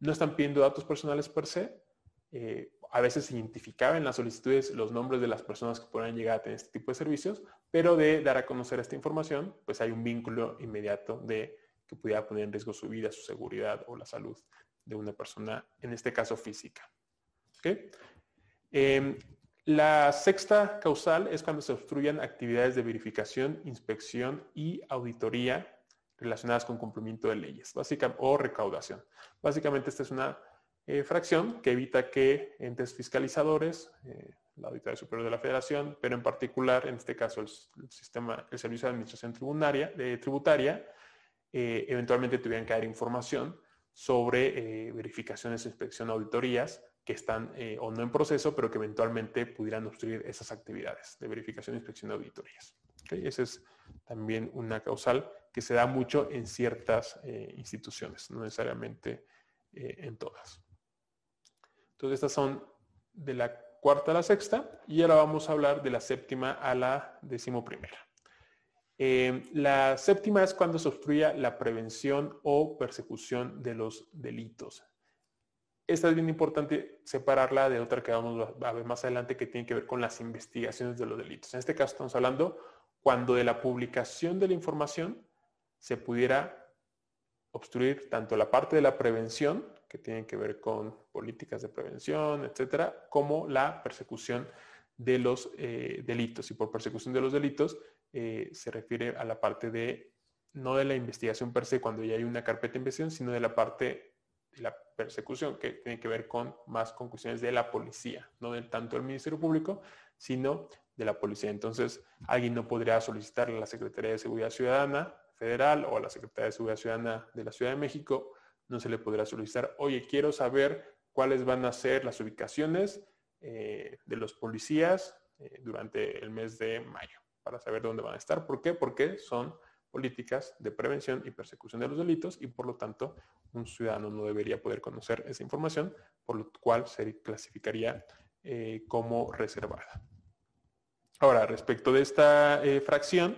No están pidiendo datos personales per se, eh, a veces se identificaba en las solicitudes los nombres de las personas que podrían llegar a tener este tipo de servicios, pero de dar a conocer esta información, pues hay un vínculo inmediato de que pudiera poner en riesgo su vida, su seguridad o la salud de una persona, en este caso física. Em, la sexta causal es cuando se obstruyan actividades de verificación, inspección y auditoría relacionadas con cumplimiento de leyes básica, o recaudación. Básicamente esta es una eh, fracción que evita que entes fiscalizadores, eh, la Auditoría Superior de la Federación, pero en particular, en este caso, el, sistema, el Servicio de Administración Tributaria, eh, eventualmente tuvieran que dar información sobre verificaciones, inspección, auditorías que están o no en proceso, pero que eventualmente pudieran obstruir esas actividades de verificación, inspección, auditorías. Esa es también una causal que se da mucho en ciertas instituciones, no necesariamente en todas. Entonces estas son de la cuarta a la sexta y ahora vamos a hablar de la séptima a la decimoprimera. Eh, la séptima es cuando se obstruya la prevención o persecución de los delitos. Esta es bien importante separarla de otra que vamos a ver más adelante que tiene que ver con las investigaciones de los delitos. En este caso estamos hablando cuando de la publicación de la información se pudiera obstruir tanto la parte de la prevención que tienen que ver con políticas de prevención, etcétera, como la persecución de los eh, delitos. Y por persecución de los delitos eh, se refiere a la parte de, no de la investigación per se cuando ya hay una carpeta de investigación, sino de la parte de la persecución, que tiene que ver con más con cuestiones de la policía, no del tanto del Ministerio Público, sino de la policía. Entonces, alguien no podría solicitar a la Secretaría de Seguridad Ciudadana Federal o a la Secretaría de Seguridad Ciudadana de la Ciudad de México no se le podrá solicitar, oye, quiero saber cuáles van a ser las ubicaciones de los policías durante el mes de mayo, para saber dónde van a estar. ¿Por qué? Porque son políticas de prevención y persecución de los delitos y por lo tanto un ciudadano no debería poder conocer esa información, por lo cual se clasificaría eh, como reservada. Ahora, respecto de esta eh, fracción,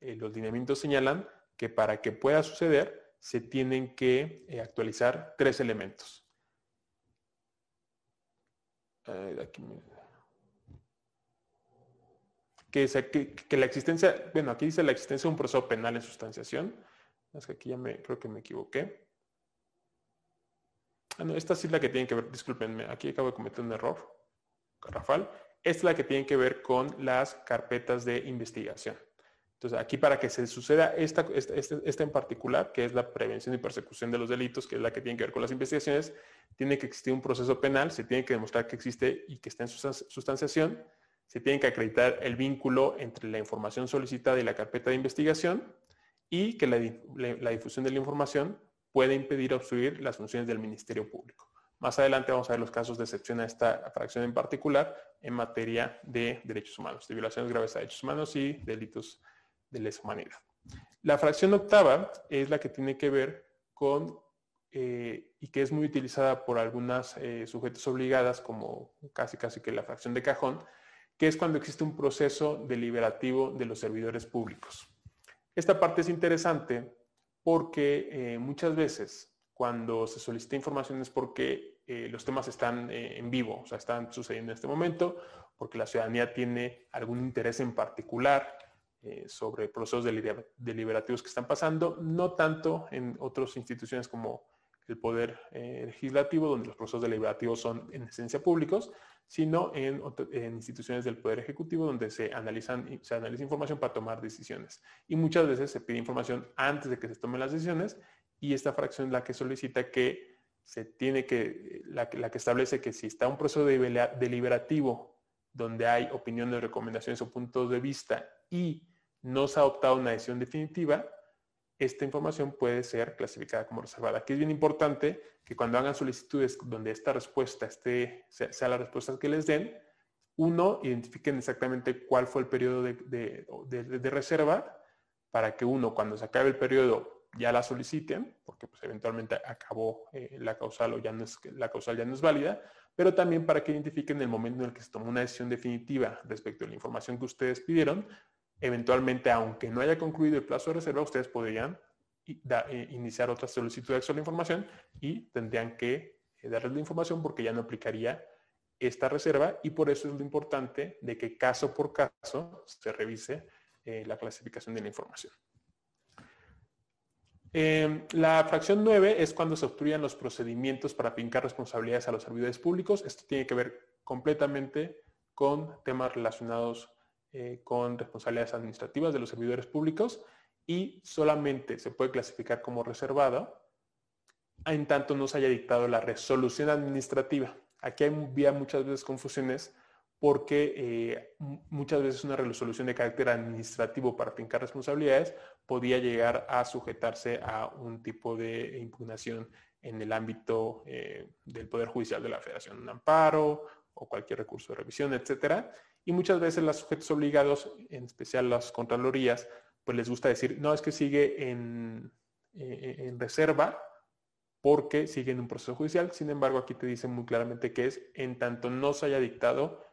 eh, los lineamientos señalan que para que pueda suceder se tienen que actualizar tres elementos. que, la existencia, bueno, aquí dice la existencia de un proceso penal en sustanciación. Es que aquí ya me, creo que me equivoqué. Ah, no, esta sí es la que tiene que ver, discúlpenme, aquí acabo de cometer un error, Rafael. Esta es la que tiene que ver con las carpetas de investigación. Entonces, aquí para que se suceda esta, esta, esta, en particular, que es la prevención y persecución de los delitos, que es la que tiene que ver con las investigaciones, tiene que existir un proceso penal, se tiene que demostrar que existe y que está en sustanciación, se tiene que acreditar el vínculo entre la información solicitada y la carpeta de investigación y que la difusión de la información puede impedir obstruir las funciones del Ministerio Público. Más adelante vamos a ver los casos de excepción a esta fracción en particular en materia de derechos humanos, de violaciones graves a derechos humanos y delitos de lesa humanidad. La fracción octava es la que tiene que ver con eh, y que es muy utilizada por algunas eh, sujetos obligadas como casi casi que la fracción de cajón, que es cuando existe un proceso deliberativo de los servidores públicos. Esta parte es interesante porque eh, muchas veces cuando se solicita información es porque eh, los temas están en vivo, o sea, están sucediendo en este momento, porque la ciudadanía tiene algún interés en particular sobre procesos deliberativos que están pasando, no tanto en otras instituciones como el Poder Legislativo, donde los procesos deliberativos son en esencia públicos, sino en, instituciones del Poder Ejecutivo donde se, analizan, se analiza información para tomar decisiones. Y muchas veces se pide información antes de que se tomen las decisiones y esta fracción es la que solicita que se tiene que, la, que establece que si está un proceso deliberativo donde hay opiniones, recomendaciones o puntos de vista y no se ha adoptado una decisión definitiva, esta información puede ser clasificada como reservada. Aquí es bien importante que cuando hagan solicitudes donde esta respuesta esté, sea, la respuesta que les den, uno, identifiquen exactamente cuál fue el periodo de, reserva para que uno, cuando se acabe el periodo, ya la soliciten, porque pues, eventualmente acabó eh, la causal o ya no es, la causal ya no es válida, pero también para que identifiquen el momento en el que se tomó una decisión definitiva respecto a la información que ustedes pidieron, Eventualmente, aunque no haya concluido el plazo de reserva, ustedes podrían eh, iniciar otra solicitud de acceso a la información y tendrían que eh, darles la información porque ya no aplicaría esta reserva y por eso es lo importante de que caso por caso se revise eh, la clasificación de la información. Em, la fracción 9 es cuando se obstruyan los procedimientos para fincar responsabilidades a los servidores públicos. Esto tiene que ver completamente con temas relacionados eh, con responsabilidades administrativas de los servidores públicos y solamente se puede clasificar como reservado en tanto no se haya dictado la resolución administrativa. Aquí hay muchas veces confusiones porque eh, muchas veces una resolución de carácter administrativo para fincar responsabilidades podía llegar a sujetarse a un tipo de impugnación en el ámbito eh, del Poder Judicial de la Federación, un amparo o cualquier recurso de revisión, etcétera. Y muchas veces los sujetos obligados, en especial las contralorías, pues les gusta decir, no, es que sigue en, eh, en reserva porque sigue en un proceso judicial. Sin embargo, aquí te dice muy claramente que es en tanto no se haya dictado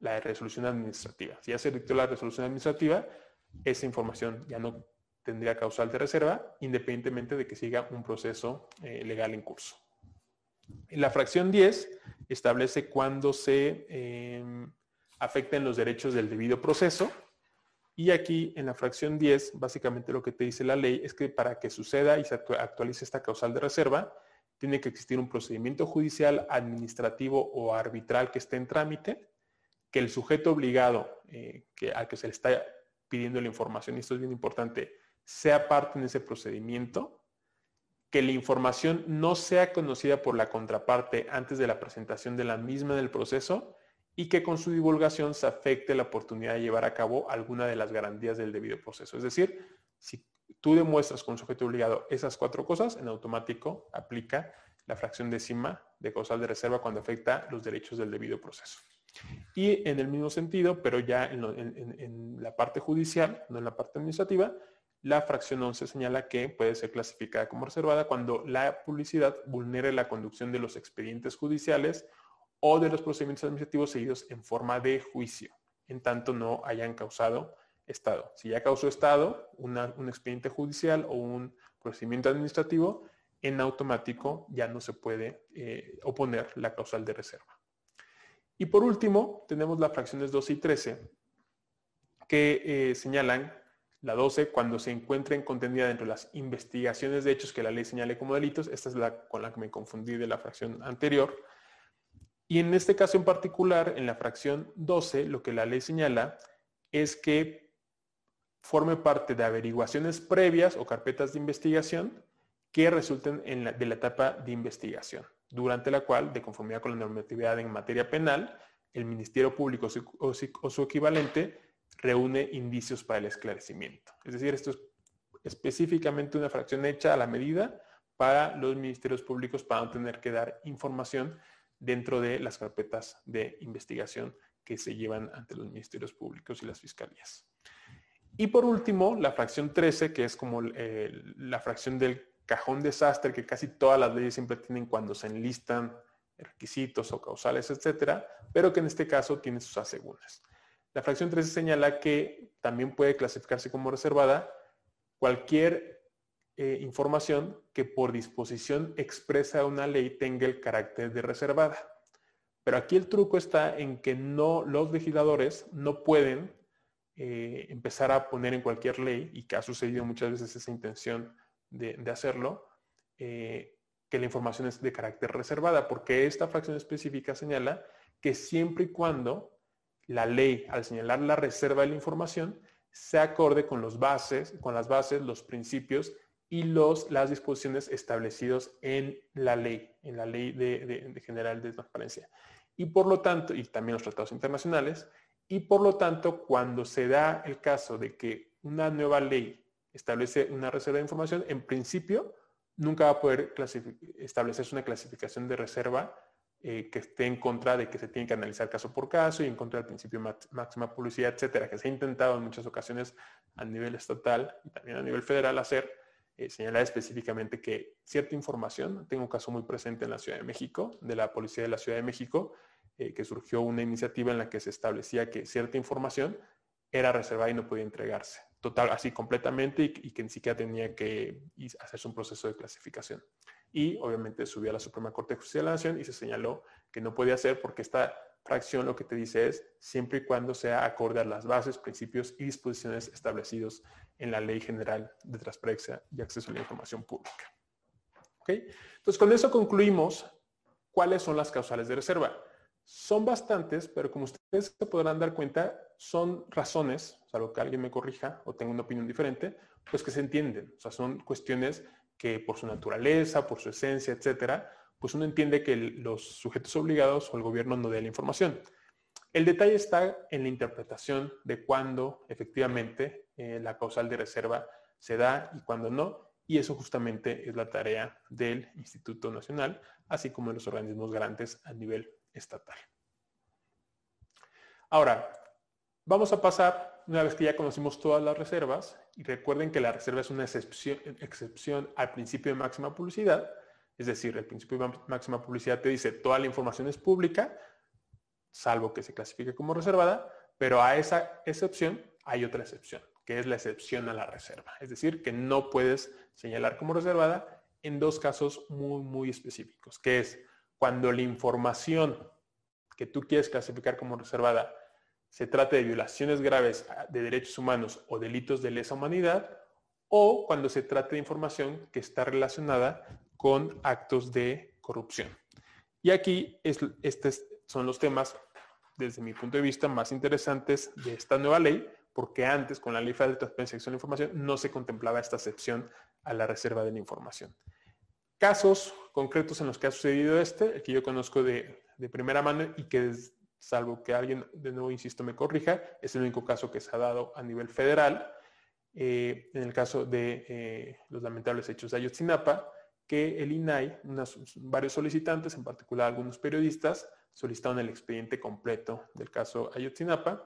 la resolución administrativa. Si ya se dictó la resolución administrativa, esa información ya no tendría causal de reserva, independientemente de que siga un proceso eh, legal en curso. La fracción 10 establece cuándo se em, afecten los derechos del debido proceso. Y aquí en la fracción 10, básicamente lo que te dice la ley es que para que suceda y se actualice esta causal de reserva, tiene que existir un procedimiento judicial, administrativo o arbitral que esté en trámite, que el sujeto obligado eh, que, al que se le está pidiendo la información, y esto es bien importante, sea parte en ese procedimiento, que la información no sea conocida por la contraparte antes de la presentación de la misma en el proceso y que con su divulgación se afecte la oportunidad de llevar a cabo alguna de las garantías del debido proceso. Es decir, si tú demuestras con sujeto obligado esas cuatro cosas, en automático aplica la fracción décima de causal de reserva cuando afecta los derechos del debido proceso. Y en el mismo sentido, pero ya en, la parte judicial, no en la parte administrativa, la fracción 11 señala que puede ser clasificada como reservada cuando la publicidad vulnere la conducción de los expedientes judiciales o de los procedimientos administrativos seguidos en forma de juicio, en tanto no hayan causado estado. Si ya causó estado, un expediente judicial o un procedimiento administrativo, en automático ya no se puede eh, oponer la causal de reserva. Y por último, tenemos las fracciones 12 y 13, que eh, señalan la 12 cuando se encuentren contenida dentro de las investigaciones de hechos que la ley señale como delitos. Esta es la con la que me confundí de la fracción anterior. Y en este caso en particular, en la fracción 12, lo que la ley señala es que forme parte de averiguaciones previas o carpetas de investigación que resulten en de la etapa de investigación durante la cual, de conformidad con la normatividad en materia penal, el Ministerio Público o su, equivalente reúne indicios para el esclarecimiento. Es decir, esto es específicamente una fracción hecha a la medida para los ministerios públicos para no tener que dar información dentro de las carpetas de investigación que se llevan ante los ministerios públicos y las fiscalías. Y por último, la fracción 13, que es como la fracción del cajón desastre que casi todas las leyes siempre tienen cuando se enlistan requisitos o causales, etcétera, pero que en este caso tiene sus asegúnes. La fracción 13 señala que también puede clasificarse como reservada cualquier eh, información que por disposición expresa una ley tenga el carácter de reservada. Pero aquí el truco está en que no, los legisladores no pueden eh, empezar a poner en cualquier ley, y que ha sucedido muchas veces esa intención de, hacerlo, eh, que la información es de carácter reservada, porque esta fracción específica señala que siempre y cuando la ley, al señalar la reserva de la información, se acorde con los bases, con las bases, los principios y los, las disposiciones establecidos en la ley, en la ley de, general de transparencia. Y por lo tanto, y también los tratados internacionales, y por lo tanto, cuando se da el caso de que una nueva ley establece una reserva de información, en principio nunca va a poder establecerse una clasificación de reserva eh, que esté en contra de que se tiene que analizar caso por caso y en contra del principio máxima publicidad, etcétera, que se ha intentado en muchas ocasiones a nivel estatal y también a nivel federal hacer, eh, específicamente que cierta información, tengo un caso muy presente en la Ciudad de México, de la Policía de la Ciudad de México, eh, que surgió una iniciativa en la que se establecía que cierta información era reservada y no podía entregarse total, así completamente y, que ni siquiera tenía que hacerse un proceso de clasificación. Y obviamente subió a la Suprema Corte de Justicia de la Nación y se señaló que no podía ser porque esta fracción lo que te dice es siempre y cuando sea acorde a las bases, principios y disposiciones establecidos en la Ley General de Transparencia y Acceso a la Información Pública. Entonces, con eso concluimos cuáles son las causales de reserva. Son bastantes, pero como ustedes se podrán dar cuenta, son razones, salvo que alguien me corrija o tenga una opinión diferente, pues que se entienden. O sea, son cuestiones que por su naturaleza, por su esencia, etcétera, pues uno entiende que los sujetos obligados o el gobierno no dé la información. El detalle está en la interpretación de cuándo efectivamente eh, la causal de reserva se da y cuándo no, y eso justamente es la tarea del Instituto Nacional, así como de los organismos garantes a nivel estatal. Ahora, vamos a pasar, una vez que ya conocimos todas las reservas, y recuerden que la reserva es una excepción, excepción al principio de máxima publicidad, es decir, el principio de máxima publicidad te dice toda la información es pública, salvo que se clasifique como reservada, pero a esa excepción hay otra excepción, que es la excepción a la reserva. Es decir, que no puedes señalar como reservada en dos casos muy, muy específicos, que es cuando la información que tú quieres clasificar como reservada se trate de violaciones graves de derechos humanos o delitos de lesa humanidad, o cuando se trate de información que está relacionada con actos de corrupción. Y aquí estos son los temas, desde mi punto de vista, más interesantes de esta nueva ley, porque antes con la Ley de Transparencia y de Información no se contemplaba esta excepción a la reserva de la información. Casos concretos en los que ha sucedido este, el que yo conozco de, primera mano y que salvo que alguien, de nuevo insisto, me corrija, es el único caso que se ha dado a nivel federal, eh, en el caso de eh, los lamentables hechos de Ayotzinapa, que el INAI, varios solicitantes, en particular algunos periodistas, solicitaron el expediente completo del caso Ayotzinapa,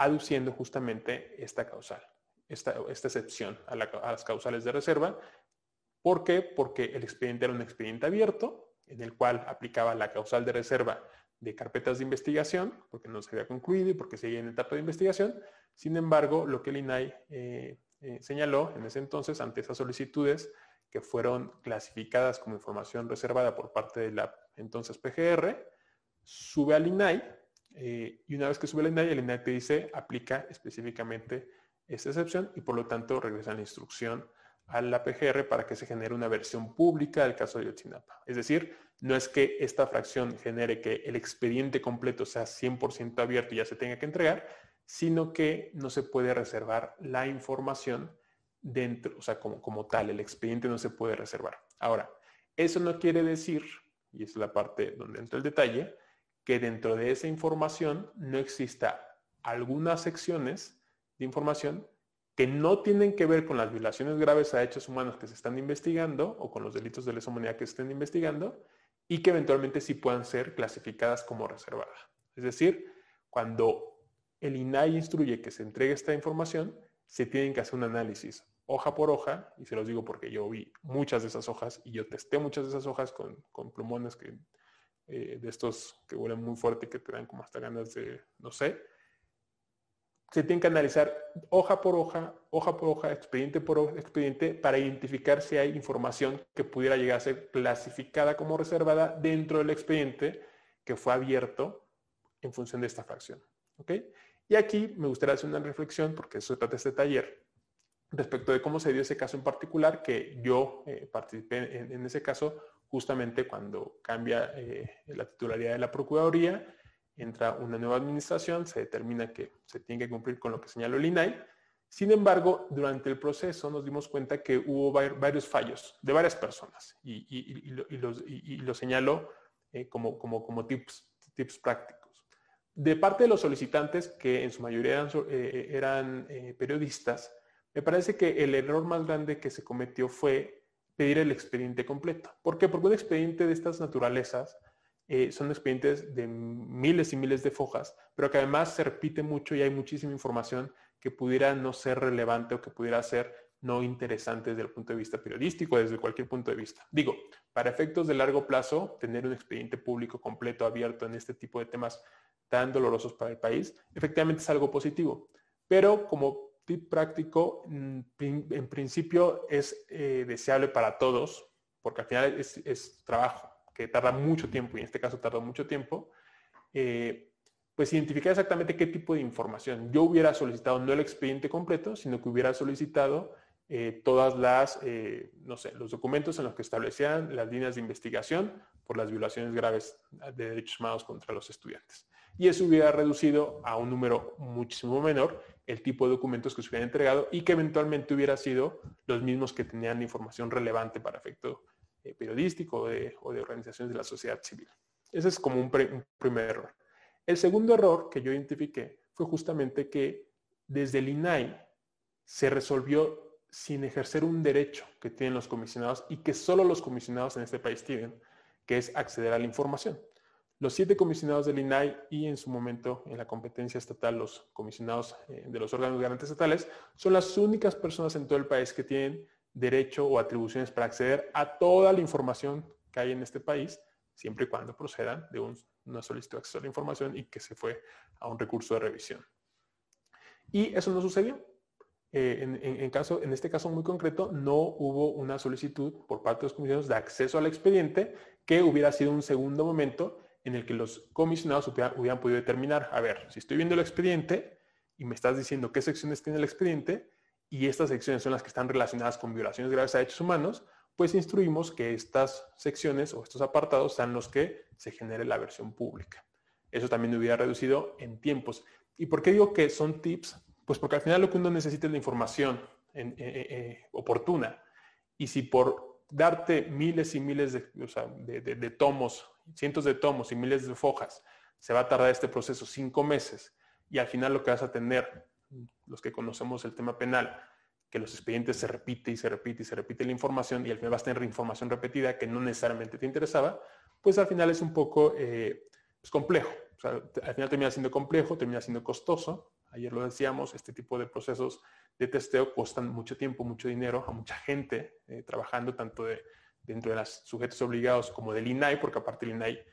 aduciendo justamente esta causal, esta, excepción a, las causales de reserva. ¿Por qué? Porque el expediente era un expediente abierto, en el cual aplicaba la causal de reserva de carpetas de investigación, porque no se había concluido y porque seguía en etapa de investigación. Sin embargo, lo que el INAI eh, eh, señaló en ese entonces, ante esas solicitudes que fueron clasificadas como información reservada por parte de la entonces PGR, sube al INAI eh, y una vez que sube al INAI, el INAI te dice aplica específicamente esta excepción y por lo tanto regresa la instrucción a la PGR para que se genere una versión pública del caso de Yotzinapa. Es decir, no es que esta fracción genere que el expediente completo sea 100% abierto y ya se tenga que entregar, sino que no se puede reservar la información dentro, o sea, como, como tal, el expediente no se puede reservar. Ahora, eso no quiere decir, y es la parte donde entra el detalle, que dentro de esa información no exista algunas secciones de información que no tienen que ver con las violaciones graves a derechos humanos que se están investigando o con los delitos de lesa humanidad que se estén investigando y que eventualmente sí puedan ser clasificadas como reservadas. Es decir, cuando el INAI instruye que se entregue esta información, se tienen que hacer un análisis hoja por hoja, y se los digo porque yo vi muchas de esas hojas y yo testé muchas de esas hojas con, plumones que, eh, de estos que huelen muy fuerte y que te dan como hasta ganas de, no sé, se tiene que analizar hoja por hoja, hoja por hoja, expediente por expediente, para identificar si hay información que pudiera llegar a ser clasificada como reservada dentro del expediente que fue abierto en función de esta fracción. Y aquí me gustaría hacer una reflexión, porque eso trata este taller, respecto de cómo se dio ese caso en particular, que yo eh, participé en, ese caso justamente cuando cambia eh, la titularidad de la Procuraduría entra una nueva administración, se determina que se tiene que cumplir con lo que señaló el INAI. Sin embargo, durante el proceso nos dimos cuenta que hubo varios fallos de varias personas y, lo, señaló eh, como, como, como tips, tips prácticos. De parte de los solicitantes, que en su mayoría eran, eh, periodistas, me parece que el error más grande que se cometió fue pedir el expediente completo. ¿Por qué? Porque un expediente de estas naturalezas eh, son expedientes de miles y miles de fojas, pero que además se repite mucho y hay muchísima información que pudiera no ser relevante o que pudiera ser no interesante desde el punto de vista periodístico, desde cualquier punto de vista. Digo, para efectos de largo plazo, tener un expediente público completo, abierto en este tipo de temas tan dolorosos para el país, efectivamente es algo positivo. Pero como práctico, mm, en principio es eh, deseable para todos, porque al final es trabajo que tarda mucho tiempo, y en este caso tardó mucho tiempo, eh, pues identificar exactamente qué tipo de información. Yo hubiera solicitado no el expediente completo, sino que hubiera solicitado eh, todas las, no sé, los documentos en los que establecían las líneas de investigación por las violaciones graves de derechos humanos contra los estudiantes. Y eso hubiera reducido a un número muchísimo menor el tipo de documentos que se hubieran entregado y que eventualmente hubiera sido los mismos que tenían información relevante para efecto eh, periodístico o de, organizaciones de la sociedad civil. Ese es como un, primer error. El segundo error que yo identifiqué fue justamente que desde el INAI se resolvió sin ejercer un derecho que tienen los comisionados y que solo los comisionados en este país tienen, que es acceder a la información. Los siete comisionados del INAI y en su momento en la competencia estatal los comisionados eh, de los órganos garantes estatales son las únicas personas en todo el país que tienen derecho o atribuciones para acceder a toda la información que hay en este país, siempre y cuando procedan de una solicitud de acceso a la información y que se fue a un recurso de revisión. Y eso no sucedió. Eh, en, caso, en este caso muy concreto, no hubo una solicitud por parte de los comisionados de acceso al expediente que hubiera sido un segundo momento en el que los comisionados hubieran, podido determinar, a ver, si estoy viendo el expediente y me estás diciendo qué secciones tiene el expediente, y estas secciones son las que están relacionadas con violaciones graves a derechos humanos, pues instruimos que estas secciones o estos apartados sean los que se genere la versión pública. Eso también hubiera reducido en tiempos. ¿Y por qué digo que son tips? Pues porque al final lo que uno necesita es la información eh, eh, eh, oportuna. Y si por darte miles y miles de, de tomos, cientos de tomos y miles de fojas, se va a tardar este proceso cinco meses y al final lo que vas a tener los que conocemos el tema penal, que los expedientes se repite y se repite y se repite la información y al final vas a tener información repetida que no necesariamente te interesaba, pues al final es un poco eh, pues complejo. al final termina siendo complejo, termina siendo costoso. Ayer lo decíamos, este tipo de procesos de testeo cuestan mucho tiempo, mucho dinero a mucha gente eh, trabajando tanto de, dentro de los sujetos obligados como del INAI, porque aparte el INAI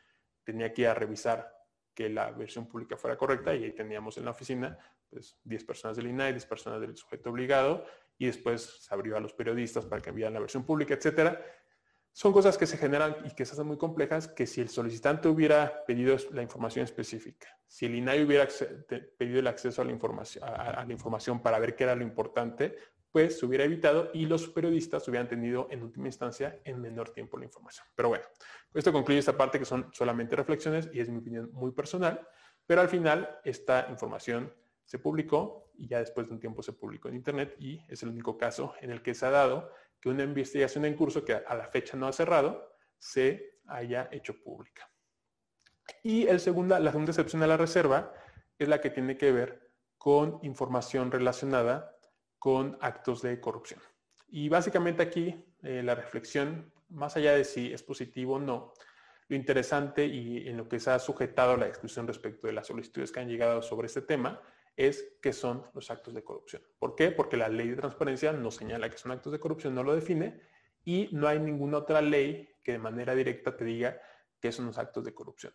tenía que ir a revisar que la versión pública fuera correcta y ahí teníamos en la oficina pues 10 personas del INAI, 10 personas del sujeto obligado y después se abrió a los periodistas para que enviaran la versión pública, etcétera. Son cosas que se generan y que se hacen muy complejas que si el solicitante hubiera pedido la información específica, si el INAI hubiera pedido el acceso a la, información, a, la información para ver qué era lo importante, pues se hubiera evitado y los periodistas hubieran tenido en última instancia en menor tiempo la información. Pero bueno, esto concluye esta parte que son solamente reflexiones y es mi opinión muy personal, pero al final esta información se publicó y ya después de un tiempo se publicó en Internet y es el único caso en el que se ha dado que una investigación en curso que a la fecha no ha cerrado se haya hecho pública. Y el segunda, la segunda excepción a la reserva es la que tiene que ver con información relacionada con actos de corrupción. Y básicamente aquí eh, la reflexión, más allá de si es positivo o no, lo interesante y en lo que se ha sujetado la discusión respecto de las solicitudes que han llegado sobre este tema es que son los actos de corrupción. ¿Por qué? Porque la ley de transparencia no señala que son actos de corrupción, no lo define y no hay ninguna otra ley que de manera directa te diga que son los actos de corrupción.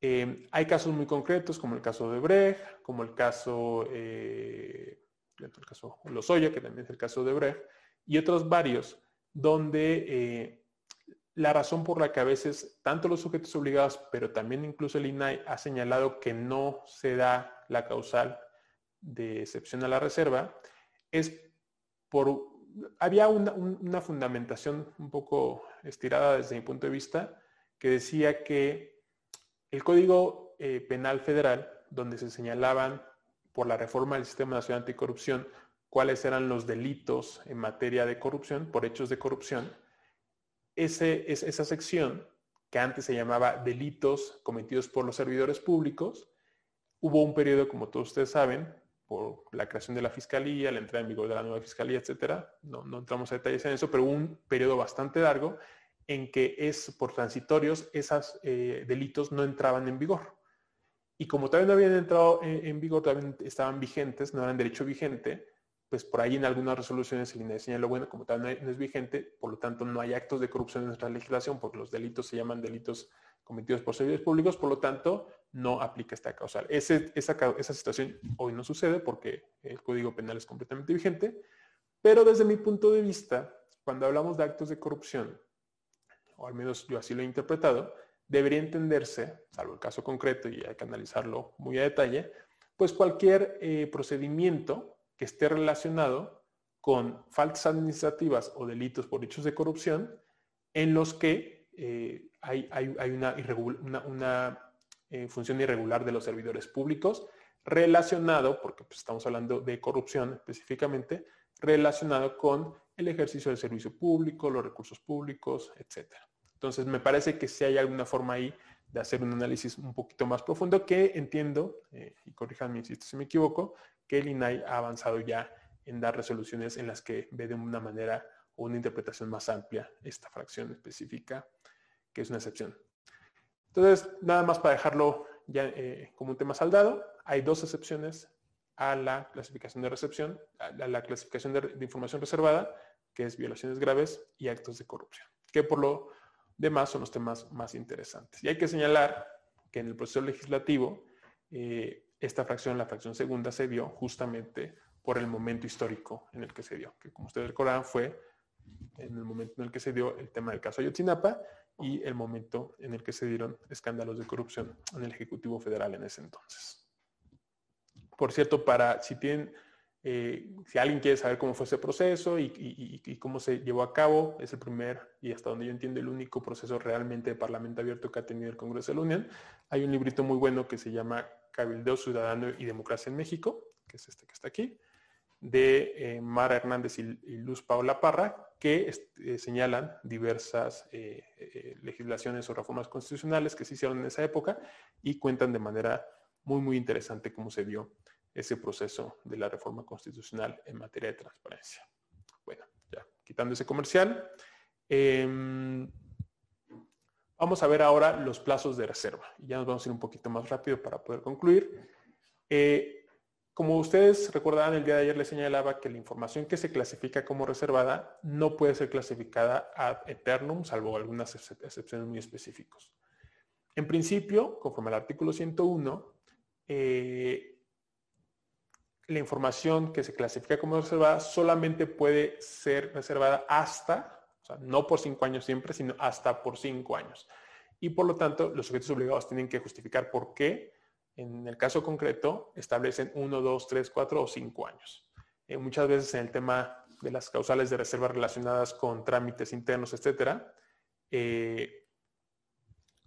Eh, hay casos muy concretos, como el caso de Brecht, como el caso, eh, el caso Lozoya, que también es el caso de Brecht, y otros varios, donde eh, la razón por la que a veces tanto los sujetos obligados, pero también incluso el INAI ha señalado que no se da la causal de excepción a la reserva, es por... Había una, fundamentación un poco estirada desde mi punto de vista que decía que el Código eh, Penal Federal, donde se señalaban por la reforma del Sistema Nacional Anticorrupción cuáles eran los delitos en materia de corrupción, por hechos de corrupción, esa sección, que antes se llamaba delitos cometidos por los servidores públicos, Hubo un periodo, como todos ustedes saben, por la creación de la fiscalía, la entrada en vigor de la nueva fiscalía, etcétera. No, entramos a detalles en eso, pero hubo un periodo bastante largo en que es por transitorios esos eh, delitos no entraban en vigor. Y como todavía no habían entrado en, vigor, todavía estaban vigentes, no eran derecho vigente, pues por ahí en algunas resoluciones el INE señaló, bueno, como tal no, es vigente, por lo tanto no hay actos de corrupción en nuestra legislación, porque los delitos se llaman delitos cometidos por servidores públicos, por lo tanto, no aplica esta causal. esa, esa situación hoy no sucede porque el Código Penal es completamente vigente, pero desde mi punto de vista, cuando hablamos de actos de corrupción, o al menos yo así lo he interpretado, debería entenderse, salvo el caso concreto y hay que analizarlo muy a detalle, pues cualquier eh, procedimiento que esté relacionado con faltas administrativas o delitos por hechos de corrupción en los que eh, hay, una, eh, función irregular de los servidores públicos relacionado, porque pues, estamos hablando de corrupción específicamente, relacionado con el ejercicio del servicio público, los recursos públicos, etc. Entonces, me parece que si hay alguna forma ahí de hacer un análisis un poquito más profundo, que entiendo, eh, y corríjanme si me equivoco, que el INAI ha avanzado ya en dar resoluciones en las que ve de una manera o una interpretación más amplia esta fracción específica que es una excepción. Entonces, nada más para dejarlo ya eh, como un tema saldado, hay dos excepciones a la clasificación de recepción, a la, clasificación de, información reservada, que es violaciones graves y actos de corrupción, que por lo demás son los temas más interesantes. Y hay que señalar que en el proceso legislativo, eh, esta fracción, la fracción segunda, se dio justamente por el momento histórico en el que se dio, que como ustedes recordarán fue en el momento en el que se dio el tema del caso Ayotzinapa y el momento en el que se dieron escándalos de corrupción en el Ejecutivo Federal en ese entonces. Por cierto, para si tienen, eh, si alguien quiere saber cómo fue ese proceso y, cómo se llevó a cabo, es el primer y hasta donde yo entiendo el único proceso realmente de Parlamento abierto que ha tenido el Congreso de la Unión. Hay un librito muy bueno que se llama Cabildeo Ciudadano y Democracia en México, que es este que está aquí de eh, Mara Hernández y, Luz Paola Parra, que eh, señalan diversas eh, legislaciones o reformas constitucionales que se hicieron en esa época y cuentan de manera muy, muy interesante cómo se dio ese proceso de la reforma constitucional en materia de transparencia. Bueno, ya quitando ese comercial, em, vamos a ver ahora los plazos de reserva. Ya nos vamos a ir un poquito más rápido para poder concluir. Eh, como ustedes recordarán, el día de ayer les señalaba que la información que se clasifica como reservada no puede ser clasificada ad eternum, salvo algunas excepciones muy específicas. En principio, conforme al artículo 101, eh, la información que se clasifica como reservada solamente puede ser reservada hasta, no por cinco años siempre, sino hasta por cinco años. Y por lo tanto, los sujetos obligados tienen que justificar por qué en el caso concreto, establecen uno, dos, tres, cuatro o cinco años. Eh, muchas veces en el tema de las causales de reserva relacionadas con trámites internos, etcétera, eh,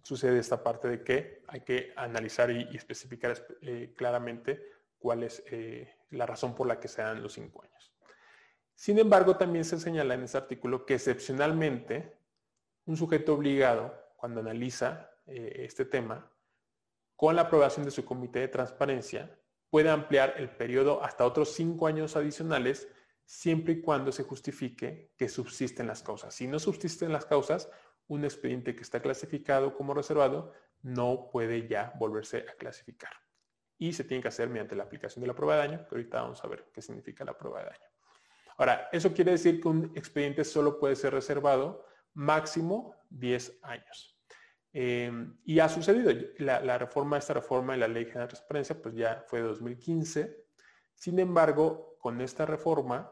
sucede esta parte de que hay que analizar y, especificar eh, claramente cuál es la razón por la que se dan los cinco años. Sin embargo, también se señala en este artículo que excepcionalmente un sujeto obligado, cuando analiza este tema, con la aprobación de su comité de transparencia, puede ampliar el periodo hasta otros cinco años adicionales siempre y cuando se justifique que subsisten las causas. Si no subsisten las causas, un expediente que está clasificado como reservado no puede ya volverse a clasificar. Y se tiene que hacer mediante la aplicación de la prueba de daño, que ahorita vamos a ver qué significa la prueba de daño. Ahora, eso quiere decir que un expediente solo puede ser reservado máximo 10 años. Em, y ha sucedido. La, reforma, esta reforma de la Ley General de Transparencia, pues ya fue de 2015. Sin embargo, con esta reforma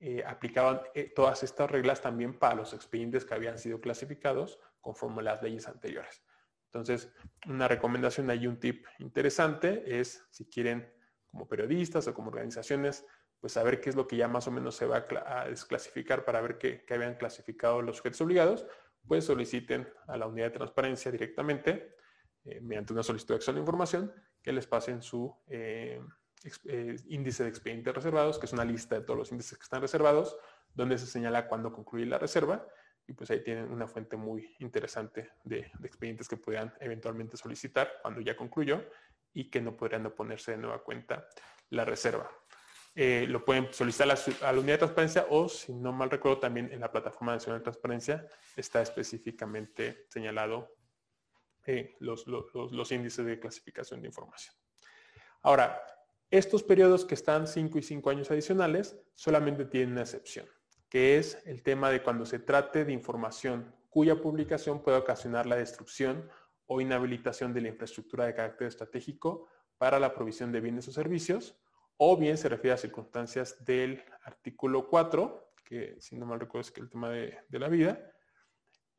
eh, aplicaban eh, todas estas reglas también para los expedientes que habían sido clasificados conforme a las leyes anteriores. Entonces, una recomendación ahí, un tip interesante es, si quieren, como periodistas o como organizaciones, pues saber qué es lo que ya más o menos se va a desclasificar para ver qué, habían clasificado los sujetos obligados, pues soliciten a la unidad de transparencia directamente, eh, mediante una solicitud de acceso a la información, que les pasen su eh, eh, índice de expedientes reservados, que es una lista de todos los índices que están reservados, donde se señala cuándo concluye la reserva, y pues ahí tienen una fuente muy interesante de, expedientes que puedan eventualmente solicitar cuando ya concluyó y que no podrían oponerse de nueva cuenta la reserva. Eh, lo pueden solicitar a la, unidad de transparencia o, si no mal recuerdo, también en la plataforma nacional de transparencia está específicamente señalado eh, los, los, índices de clasificación de información. Ahora, estos periodos que están 5 y 5 años adicionales solamente tienen una excepción, que es el tema de cuando se trate de información cuya publicación puede ocasionar la destrucción o inhabilitación de la infraestructura de carácter estratégico para la provisión de bienes o servicios, o bien se refiere a circunstancias del artículo 4, que si no mal recuerdo es que el tema de, la vida,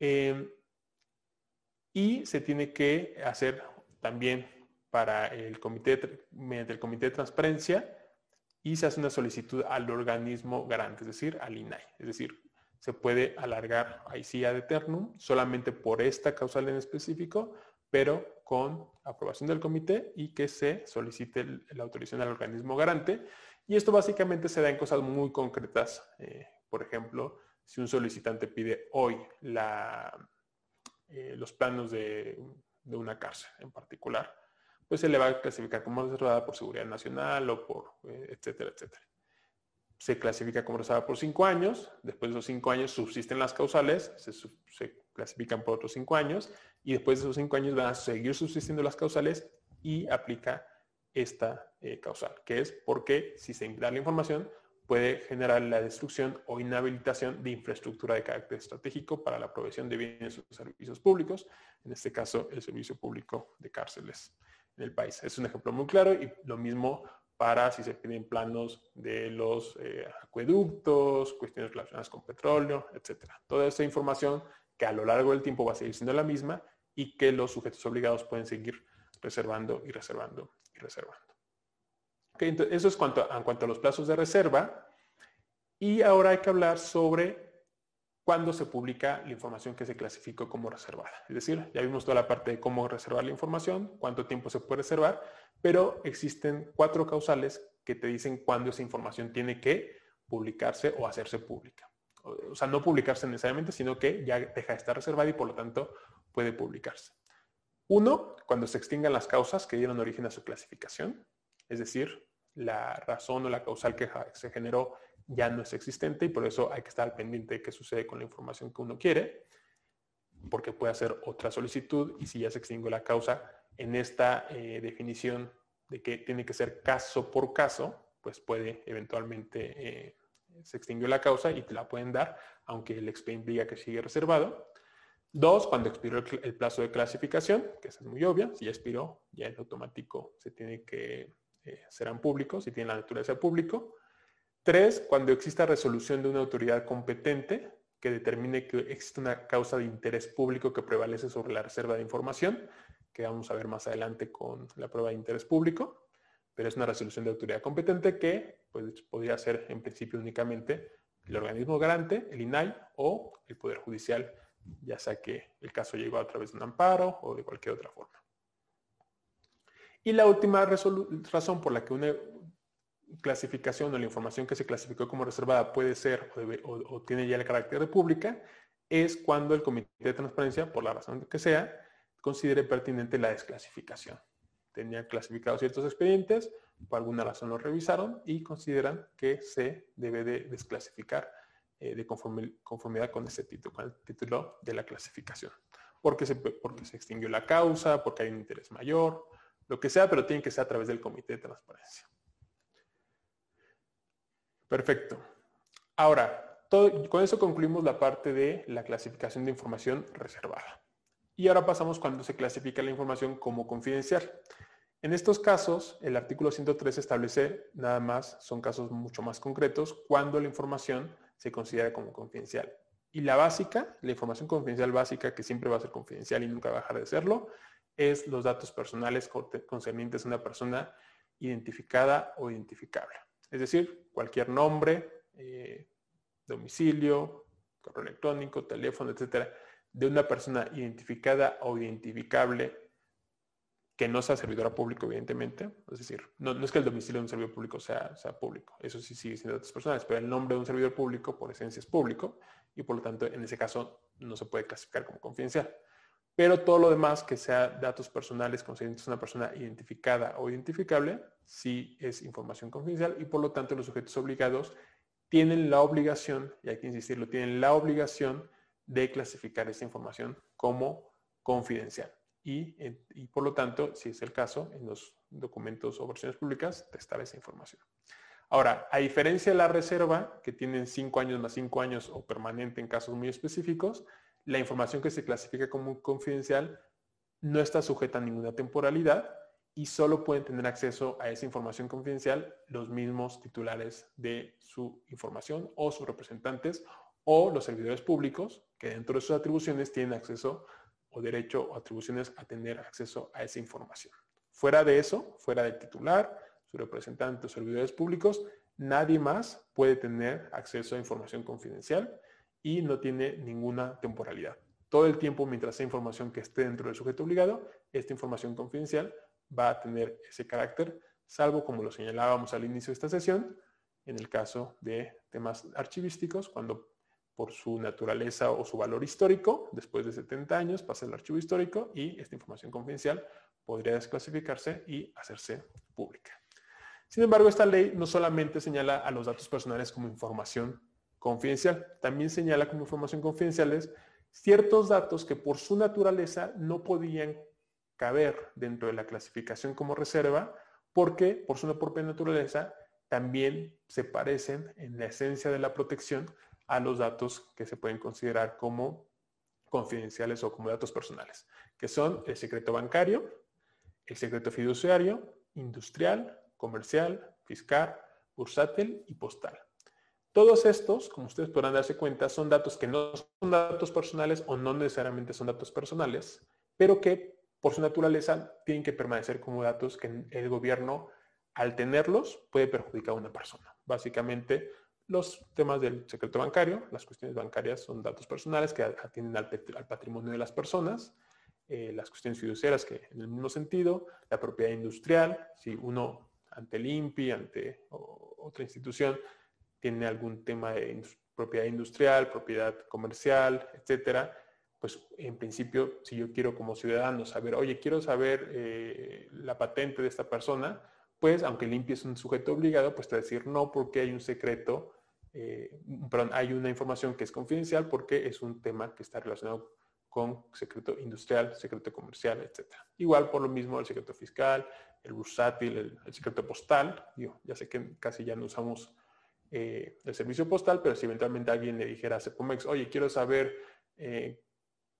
eh, y se tiene que hacer también para el comité, mediante el comité de transparencia, y se hace una solicitud al organismo garante, es decir, al INAI. Es decir, se puede alargar ahí sí ad eternum solamente por esta causal en específico, pero con aprobación del comité y que se solicite la autorización al organismo garante. Y esto básicamente se da en cosas muy concretas. Eh, por ejemplo, si un solicitante pide hoy eh, los planos de, una cárcel en particular, pues se le va a clasificar como reservada por seguridad nacional o por eh, etcétera, etcétera. Se clasifica como reservada por cinco años, después de esos cinco años subsisten las causales, se, se clasifican por otros cinco años y después de esos cinco años van a seguir subsistiendo las causales y aplica esta eh, causal, que es porque si se da la información puede generar la destrucción o inhabilitación de infraestructura de carácter estratégico para la provisión de bienes o servicios públicos, en este caso el servicio público de cárceles en el país. Es un ejemplo muy claro y lo mismo para si se piden planos de los eh, acueductos, cuestiones relacionadas con petróleo, etcétera. Toda esa información que a lo largo del tiempo va a seguir siendo la misma y que los sujetos obligados pueden seguir reservando y reservando y reservando. entonces eso es cuanto, en cuanto a los plazos de reserva. Y ahora hay que hablar sobre cuándo se publica la información que se clasificó como reservada. Es decir, ya vimos toda la parte de cómo reservar la información, cuánto tiempo se puede reservar, pero existen cuatro causales que te dicen cuándo esa información tiene que publicarse o hacerse pública o sea, no publicarse necesariamente, sino que ya deja de estar reservada y por lo tanto puede publicarse. Uno, cuando se extingan las causas que dieron origen a su clasificación, es decir, la razón o la causal que se generó ya no es existente y por eso hay que estar al pendiente de qué sucede con la información que uno quiere, porque puede hacer otra solicitud y si ya se extingue la causa, en esta eh, definición de que tiene que ser caso por caso, pues puede eventualmente eh, se extinguió la causa y te la pueden dar, aunque el expediente diga que sigue reservado. Dos, cuando expiró el, plazo de clasificación, que es muy obvia, si ya expiró, ya en automático se tiene que, eh, serán públicos, si tiene la naturaleza de público. Tres, cuando exista resolución de una autoridad competente que determine que existe una causa de interés público que prevalece sobre la reserva de información, que vamos a ver más adelante con la prueba de interés público, pero es una resolución de autoridad competente que pues, podría ser en principio únicamente el organismo garante, el INAI o el Poder Judicial, ya sea que el caso llegó a través de un amparo o de cualquier otra forma. Y la última razón por la que una clasificación o la información que se clasificó como reservada puede ser o, tiene ya el carácter de pública es cuando el Comité de Transparencia, por la razón que sea, considere pertinente la desclasificación. Tenían clasificados ciertos expedientes, por alguna razón los revisaron y consideran que se debe de desclasificar eh, de conformidad con ese título, con el título de la clasificación. Porque porque se extinguió la causa, porque hay un interés mayor, lo que sea, pero tiene que ser a través del Comité de Transparencia. Perfecto. Ahora, con eso concluimos la parte de la clasificación de información reservada. Y ahora pasamos cuando se clasifica la información como confidencial. En estos casos, el artículo 103 establece nada más, son casos mucho más concretos, cuando la información se considera como confidencial. Y la básica, la información confidencial básica, que siempre va a ser confidencial y nunca va a dejar de serlo, es los datos personales concernientes a una persona identificada o identificable. Es decir, cualquier nombre, eh, domicilio, correo electrónico, teléfono, etcétera, de una persona identificada o identificable que no sea servidora público, evidentemente. Es decir, no, es que el domicilio de un servidor público sea, sea público, eso sí sigue siendo datos personales, pero el nombre de un servidor público por esencia es público y por lo tanto en ese caso no se puede clasificar como confidencial. Pero todo lo demás que sea datos personales concernientes a una persona identificada o identificable, sí es información confidencial y por lo tanto los sujetos obligados tienen la obligación, y hay que insistirlo, tienen la obligación de clasificar esta información como confidencial. Y, por lo tanto, si es el caso, en los documentos o versiones públicas, testar esa información. Ahora, a diferencia de la reserva, que tienen cinco años más cinco años o permanente en casos muy específicos, la información que se clasifica como confidencial no está sujeta a ninguna temporalidad y solo pueden tener acceso a esa información confidencial los mismos titulares de su información o sus representantes o los servidores públicos que dentro de sus atribuciones tienen acceso o derecho o atribuciones a tener acceso a esa información. Fuera de eso, fuera del titular, su representante o servidores públicos, nadie más puede tener acceso a información confidencial y no tiene ninguna temporalidad. Todo el tiempo, mientras esa información que esté dentro del sujeto obligado, esta información confidencial va a tener ese carácter, salvo como lo señalábamos al inicio de esta sesión, en el caso de temas archivísticos, cuando por su naturaleza o su valor histórico, después de 70 años pasa el archivo histórico y esta información confidencial podría desclasificarse y hacerse pública. Sin embargo, esta ley no solamente señala a los datos personales como información confidencial. También señala como información confidenciales ciertos datos que por su naturaleza no podían caber dentro de la clasificación como reserva porque por su propia naturaleza también se parecen en la esencia de la protección a los datos que se pueden considerar como confidenciales o como datos personales, que son el secreto bancario, el secreto fiduciario, industrial, comercial, fiscal, bursátil y postal. Todos estos, como ustedes podrán darse cuenta, son datos que no son datos personales o no necesariamente son datos personales, pero que por su naturaleza tienen que permanecer como datos que el gobierno, al tenerlos, puede perjudicar a una persona. Básicamente, los temas del secreto bancario, las cuestiones bancarias son datos personales que atienden al, patrimonio de las personas, eh, las cuestiones fiduciarias que en el mismo sentido, la propiedad industrial, si uno ante el INPI, ante otra institución, tiene algún tema de propiedad industrial, propiedad comercial, etcétera, pues en principio, si yo quiero como ciudadano saber, oye, quiero saber eh, la patente de esta persona, pues aunque limpie es un sujeto obligado, pues te va a decir no porque hay un secreto, eh, perdón, hay una información que es confidencial porque es un tema que está relacionado con secreto industrial, secreto comercial, etc. Igual por lo mismo el secreto fiscal, el bursátil, el, secreto postal. ya sé que casi ya no usamos eh, el servicio postal, pero si eventualmente alguien le dijera a Cepomex, oye, quiero saber eh,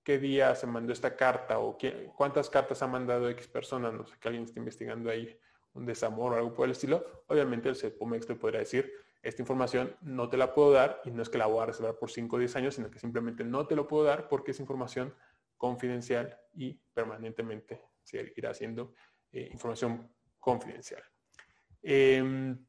qué día se mandó esta carta o cuántas cartas ha mandado X persona, no sé, que alguien esté investigando ahí un desamor o algo por el estilo, obviamente el Cepomex le podrá decir, esta información no te la puedo dar y no es que la voy a reservar por 5 o 10 años, sino que simplemente no te lo puedo dar porque es información confidencial y permanentemente seguirá siendo eh, información confidencial. Em,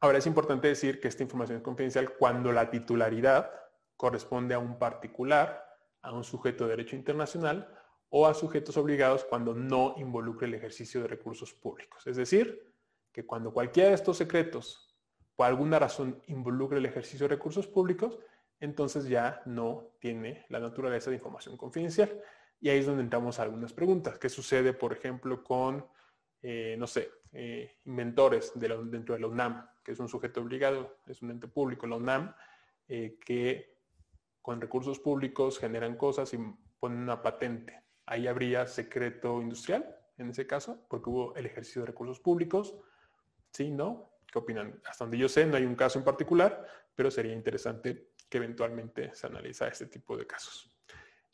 ahora es importante decir que esta información es confidencial cuando la titularidad corresponde a un particular, a un sujeto de derecho internacional o a sujetos obligados cuando no involucre el ejercicio de recursos públicos. Es decir, que cuando cualquiera de estos secretos por alguna razón involucre el ejercicio de recursos públicos, entonces ya no tiene la naturaleza de información confidencial. Y ahí es donde entramos a algunas preguntas. ¿Qué sucede, por ejemplo, con, eh, no sé, eh, inventores dentro de la UNAM, que es un sujeto obligado, es un ente público, la UNAM, eh, que con recursos públicos generan cosas y ponen una patente? Ahí habría secreto industrial, en ese caso, porque hubo el ejercicio de recursos públicos. ¿Sí? ¿No? ¿Qué opinan? Hasta donde yo sé, no hay un caso en particular, pero sería interesante que eventualmente se analiza este tipo de casos.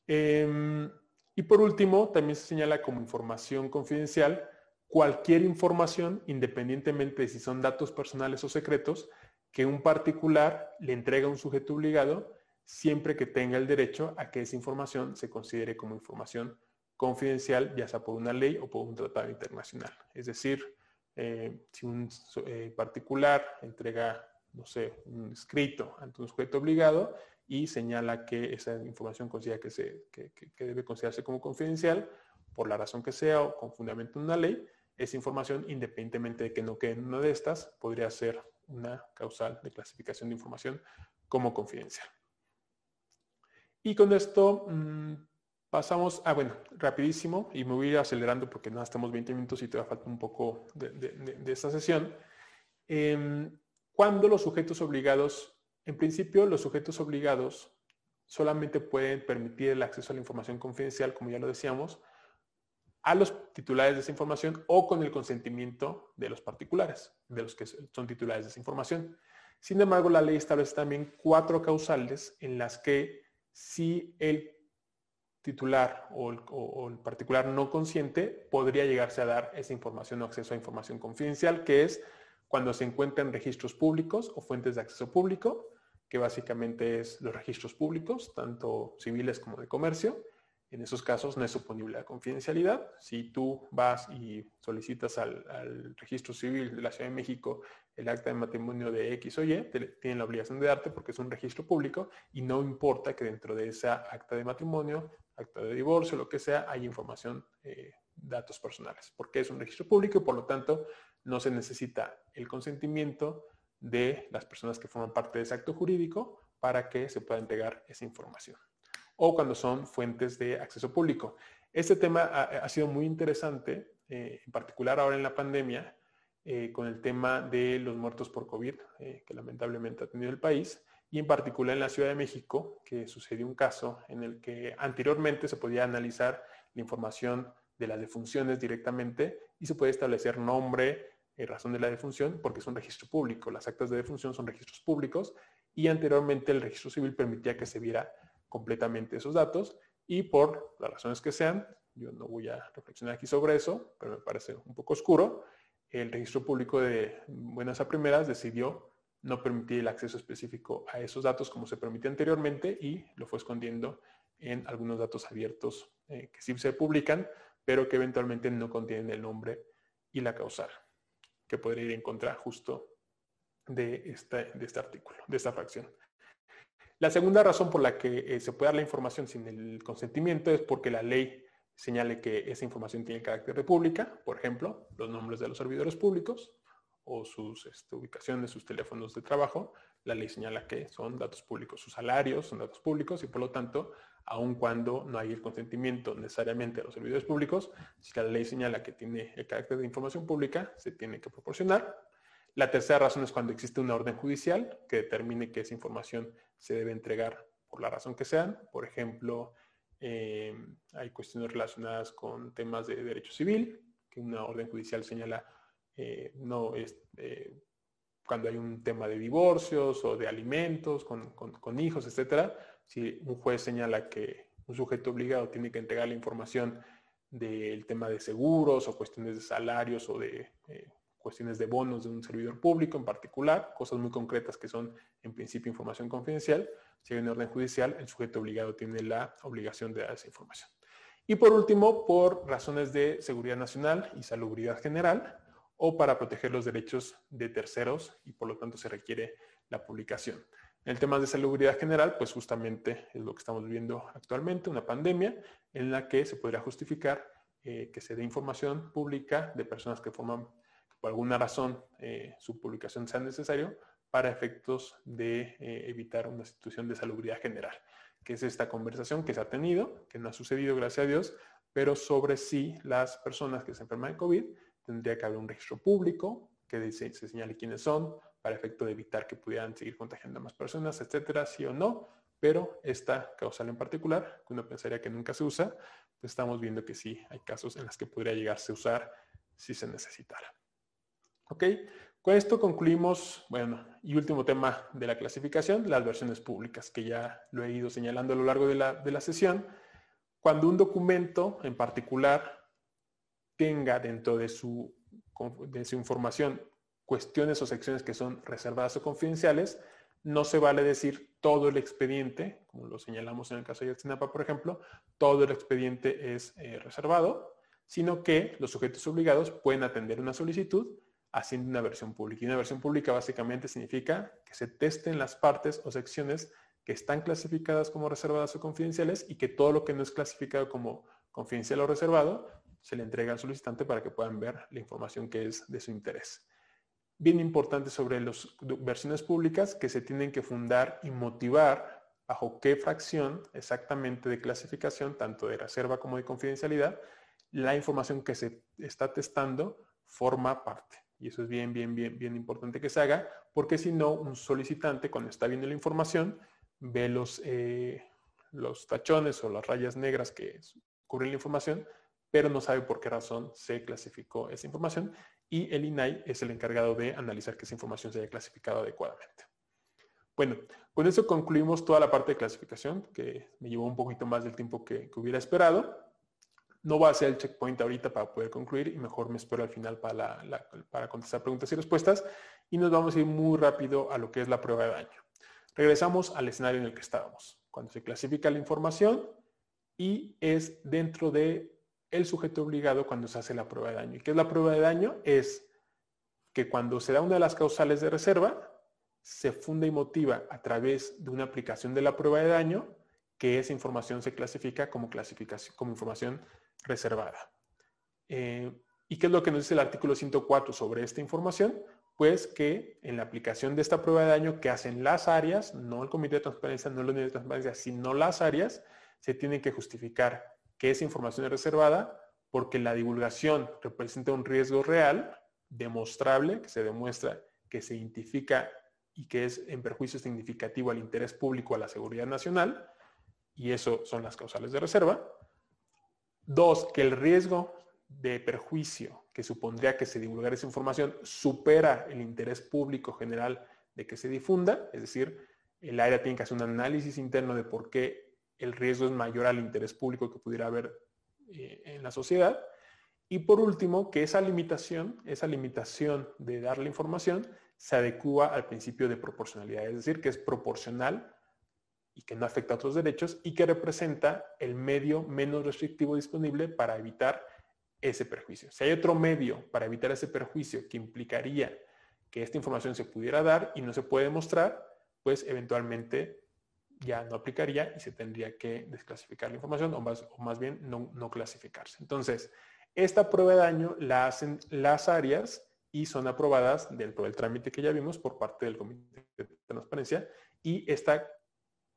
Em, y por último, también se señala como información confidencial cualquier información, independientemente de si son datos personales o secretos, que un particular le entrega a un sujeto obligado siempre que tenga el derecho a que esa información se considere como información confidencial, ya sea por una ley o por un tratado internacional. Es decir, eh, si un eh, particular entrega, no sé, un escrito ante un sujeto obligado y señala que esa información considera que, se, debe considerarse como confidencial, por la razón que sea o con fundamento en una ley, esa información, independientemente de que no quede en una de estas, podría ser una causal de clasificación de información como confidencial. Y con esto mm, Pasamos, ah bueno, rapidísimo, y me voy a ir acelerando porque no estamos 20 minutos y te va a faltar un poco de, esta sesión. Em, cuando los sujetos obligados, en principio los sujetos obligados solamente pueden permitir el acceso a la información confidencial, como ya lo decíamos, a los titulares de esa información o con el consentimiento de los particulares, de los que son titulares de esa información. Sin embargo, la ley establece también cuatro causales en las que si el titular o el, particular no consciente podría llegarse a dar esa información o acceso a información confidencial, que es cuando se encuentran registros públicos o fuentes de acceso público, que básicamente es los registros públicos, tanto civiles como de comercio. En esos casos no es suponible la confidencialidad. Si tú vas y solicitas al, al, registro civil de la Ciudad de México el acta de matrimonio de X o Y, tienen la obligación de darte porque es un registro público y no importa que dentro de esa acta de matrimonio acta de divorcio, lo que sea, hay información, eh, datos personales, porque es un registro público y por lo tanto no se necesita el consentimiento de las personas que forman parte de ese acto jurídico para que se pueda entregar esa información. O cuando son fuentes de acceso público. Este tema ha, sido muy interesante, eh, en particular ahora en la pandemia, eh, con el tema de los muertos por COVID, que lamentablemente ha tenido el país y en particular en la Ciudad de México, que sucedió un caso en el que anteriormente se podía analizar la información de las defunciones directamente y se puede establecer nombre, razón de la defunción, porque es un registro público. Las actas de defunción son registros públicos y anteriormente el registro civil permitía que se viera completamente esos datos y por las razones que sean, yo no voy a reflexionar aquí sobre eso, pero me parece un poco oscuro, el registro público de buenas a primeras decidió no permitía el acceso específico a esos datos como se permitía anteriormente y lo fue escondiendo en algunos datos abiertos eh, que sí se publican, pero que eventualmente no contienen el nombre y la causal, que podría ir en contra justo de de este artículo, de esta fracción. La segunda razón por la que eh, se puede dar la información sin el consentimiento es porque la ley señale que esa información tiene carácter de pública, por ejemplo, los nombres de los servidores públicos, o sus este, ubicaciones, sus teléfonos de trabajo, la ley señala que son datos públicos. Sus salarios son datos públicos y por lo tanto aun cuando no hay el consentimiento necesariamente de los servidores públicos, si la ley señala que tiene el carácter de información pública, se tiene que proporcionar. La tercera razón es cuando existe una orden judicial que determine que esa información se debe entregar por la razón que sean. Por ejemplo, eh, hay cuestiones relacionadas con temas de derecho civil, que una orden judicial señala eh, no es eh, cuando hay un tema de divorcios o de alimentos con, con, hijos, etcétera. Si un juez señala que un sujeto obligado tiene que entregar la información del tema de seguros o cuestiones de salarios o de cuestiones de bonos de un servidor público en particular, cosas muy concretas que son en principio información confidencial. Si hay una orden judicial, el sujeto obligado tiene la obligación de dar esa información. Y por último, por razones de seguridad nacional y salubridad general o para proteger los derechos de terceros y por lo tanto se requiere la publicación. En el tema de salubridad general, pues justamente es lo que estamos viviendo actualmente, una pandemia en la que se podría justificar eh, que se dé información pública de personas que forman por alguna razón eh, su publicación sea necesario para efectos de eh, evitar una situación de salubridad general, que es esta conversación que se ha tenido, que no ha sucedido, gracias a Dios, pero sobre si las personas que se enferman de COVID tendría que haber un registro público que se, se señale quiénes son, para efecto de evitar que pudieran seguir contagiando a más personas, etcétera, sí o no. Pero esta causal en particular, que uno pensaría que nunca se usa, pues estamos viendo que sí hay casos en los que podría llegarse a usar si se necesitara. ¿Ok? Con esto concluimos, bueno, y último tema de la clasificación, las versiones públicas, que ya lo he ido señalando a lo largo de la, de la sesión. Cuando un documento en particular tenga dentro de su, de su información cuestiones o secciones que son reservadas o confidenciales, no se vale decir todo el expediente, como lo señalamos en el caso de Yotzinapa, por ejemplo, todo el expediente es eh, reservado, sino que los sujetos obligados pueden atender una solicitud haciendo una versión pública. Y una versión pública básicamente significa que se testen las partes o secciones que están clasificadas como reservadas o confidenciales y que todo lo que no es clasificado como confidencial o reservado se le entrega al solicitante para que puedan ver la información que es de su interés. Bien importante sobre las versiones públicas que se tienen que fundar y motivar bajo qué fracción exactamente de clasificación, tanto de reserva como de confidencialidad, la información que se está testando forma parte. Y eso es bien, bien, bien, bien importante que se haga, porque si no, un solicitante cuando está viendo la información ve los, eh, los tachones o las rayas negras que cubren la información, pero no sabe por qué razón se clasificó esa información y el INAI es el encargado de analizar que esa información se haya clasificado adecuadamente. Bueno, con eso concluimos toda la parte de clasificación, que me llevó un poquito más del tiempo que hubiera esperado. No voy a hacer el checkpoint ahorita para poder concluir y mejor me espero al final para, para contestar preguntas y respuestas y nos vamos a ir muy rápido a lo que es la prueba de daño. Regresamos al escenario en el que estábamos, cuando se clasifica la información y es dentro de el sujeto obligado cuando se hace la prueba de daño. ¿Y qué es la prueba de daño? Es que cuando se da una de las causales de reserva, se funda y motiva a través de una aplicación de la prueba de daño que esa información se clasifica como, clasificación, como información reservada. Eh, ¿Y qué es lo que nos dice el artículo 104 sobre esta información? Pues que en la aplicación de esta prueba de daño que hacen las áreas, no el comité de transparencia, no la unidad de transparencia, sino las áreas, se tiene que justificar que esa información es reservada porque la divulgación representa un riesgo real, demostrable, que se demuestra que se identifica y que es en perjuicio significativo al interés público, a la seguridad nacional, y eso son las causales de reserva. Dos, que el riesgo de perjuicio que supondría que se divulgara esa información supera el interés público general de que se difunda, es decir, el área tiene que hacer un análisis interno de por qué el riesgo es mayor al interés público que pudiera haber eh, en la sociedad. Y por último, que esa limitación, esa limitación de dar la información, se adecua al principio de proporcionalidad, es decir, que es proporcional y que no afecta a otros derechos y que representa el medio menos restrictivo disponible para evitar ese perjuicio. Si hay otro medio para evitar ese perjuicio que implicaría que esta información se pudiera dar y no se puede mostrar, pues eventualmente ya no aplicaría y se tendría que desclasificar la información o más, o más bien no, no clasificarse. Entonces, esta prueba de daño la hacen las áreas y son aprobadas dentro del trámite que ya vimos por parte del Comité de Transparencia y esta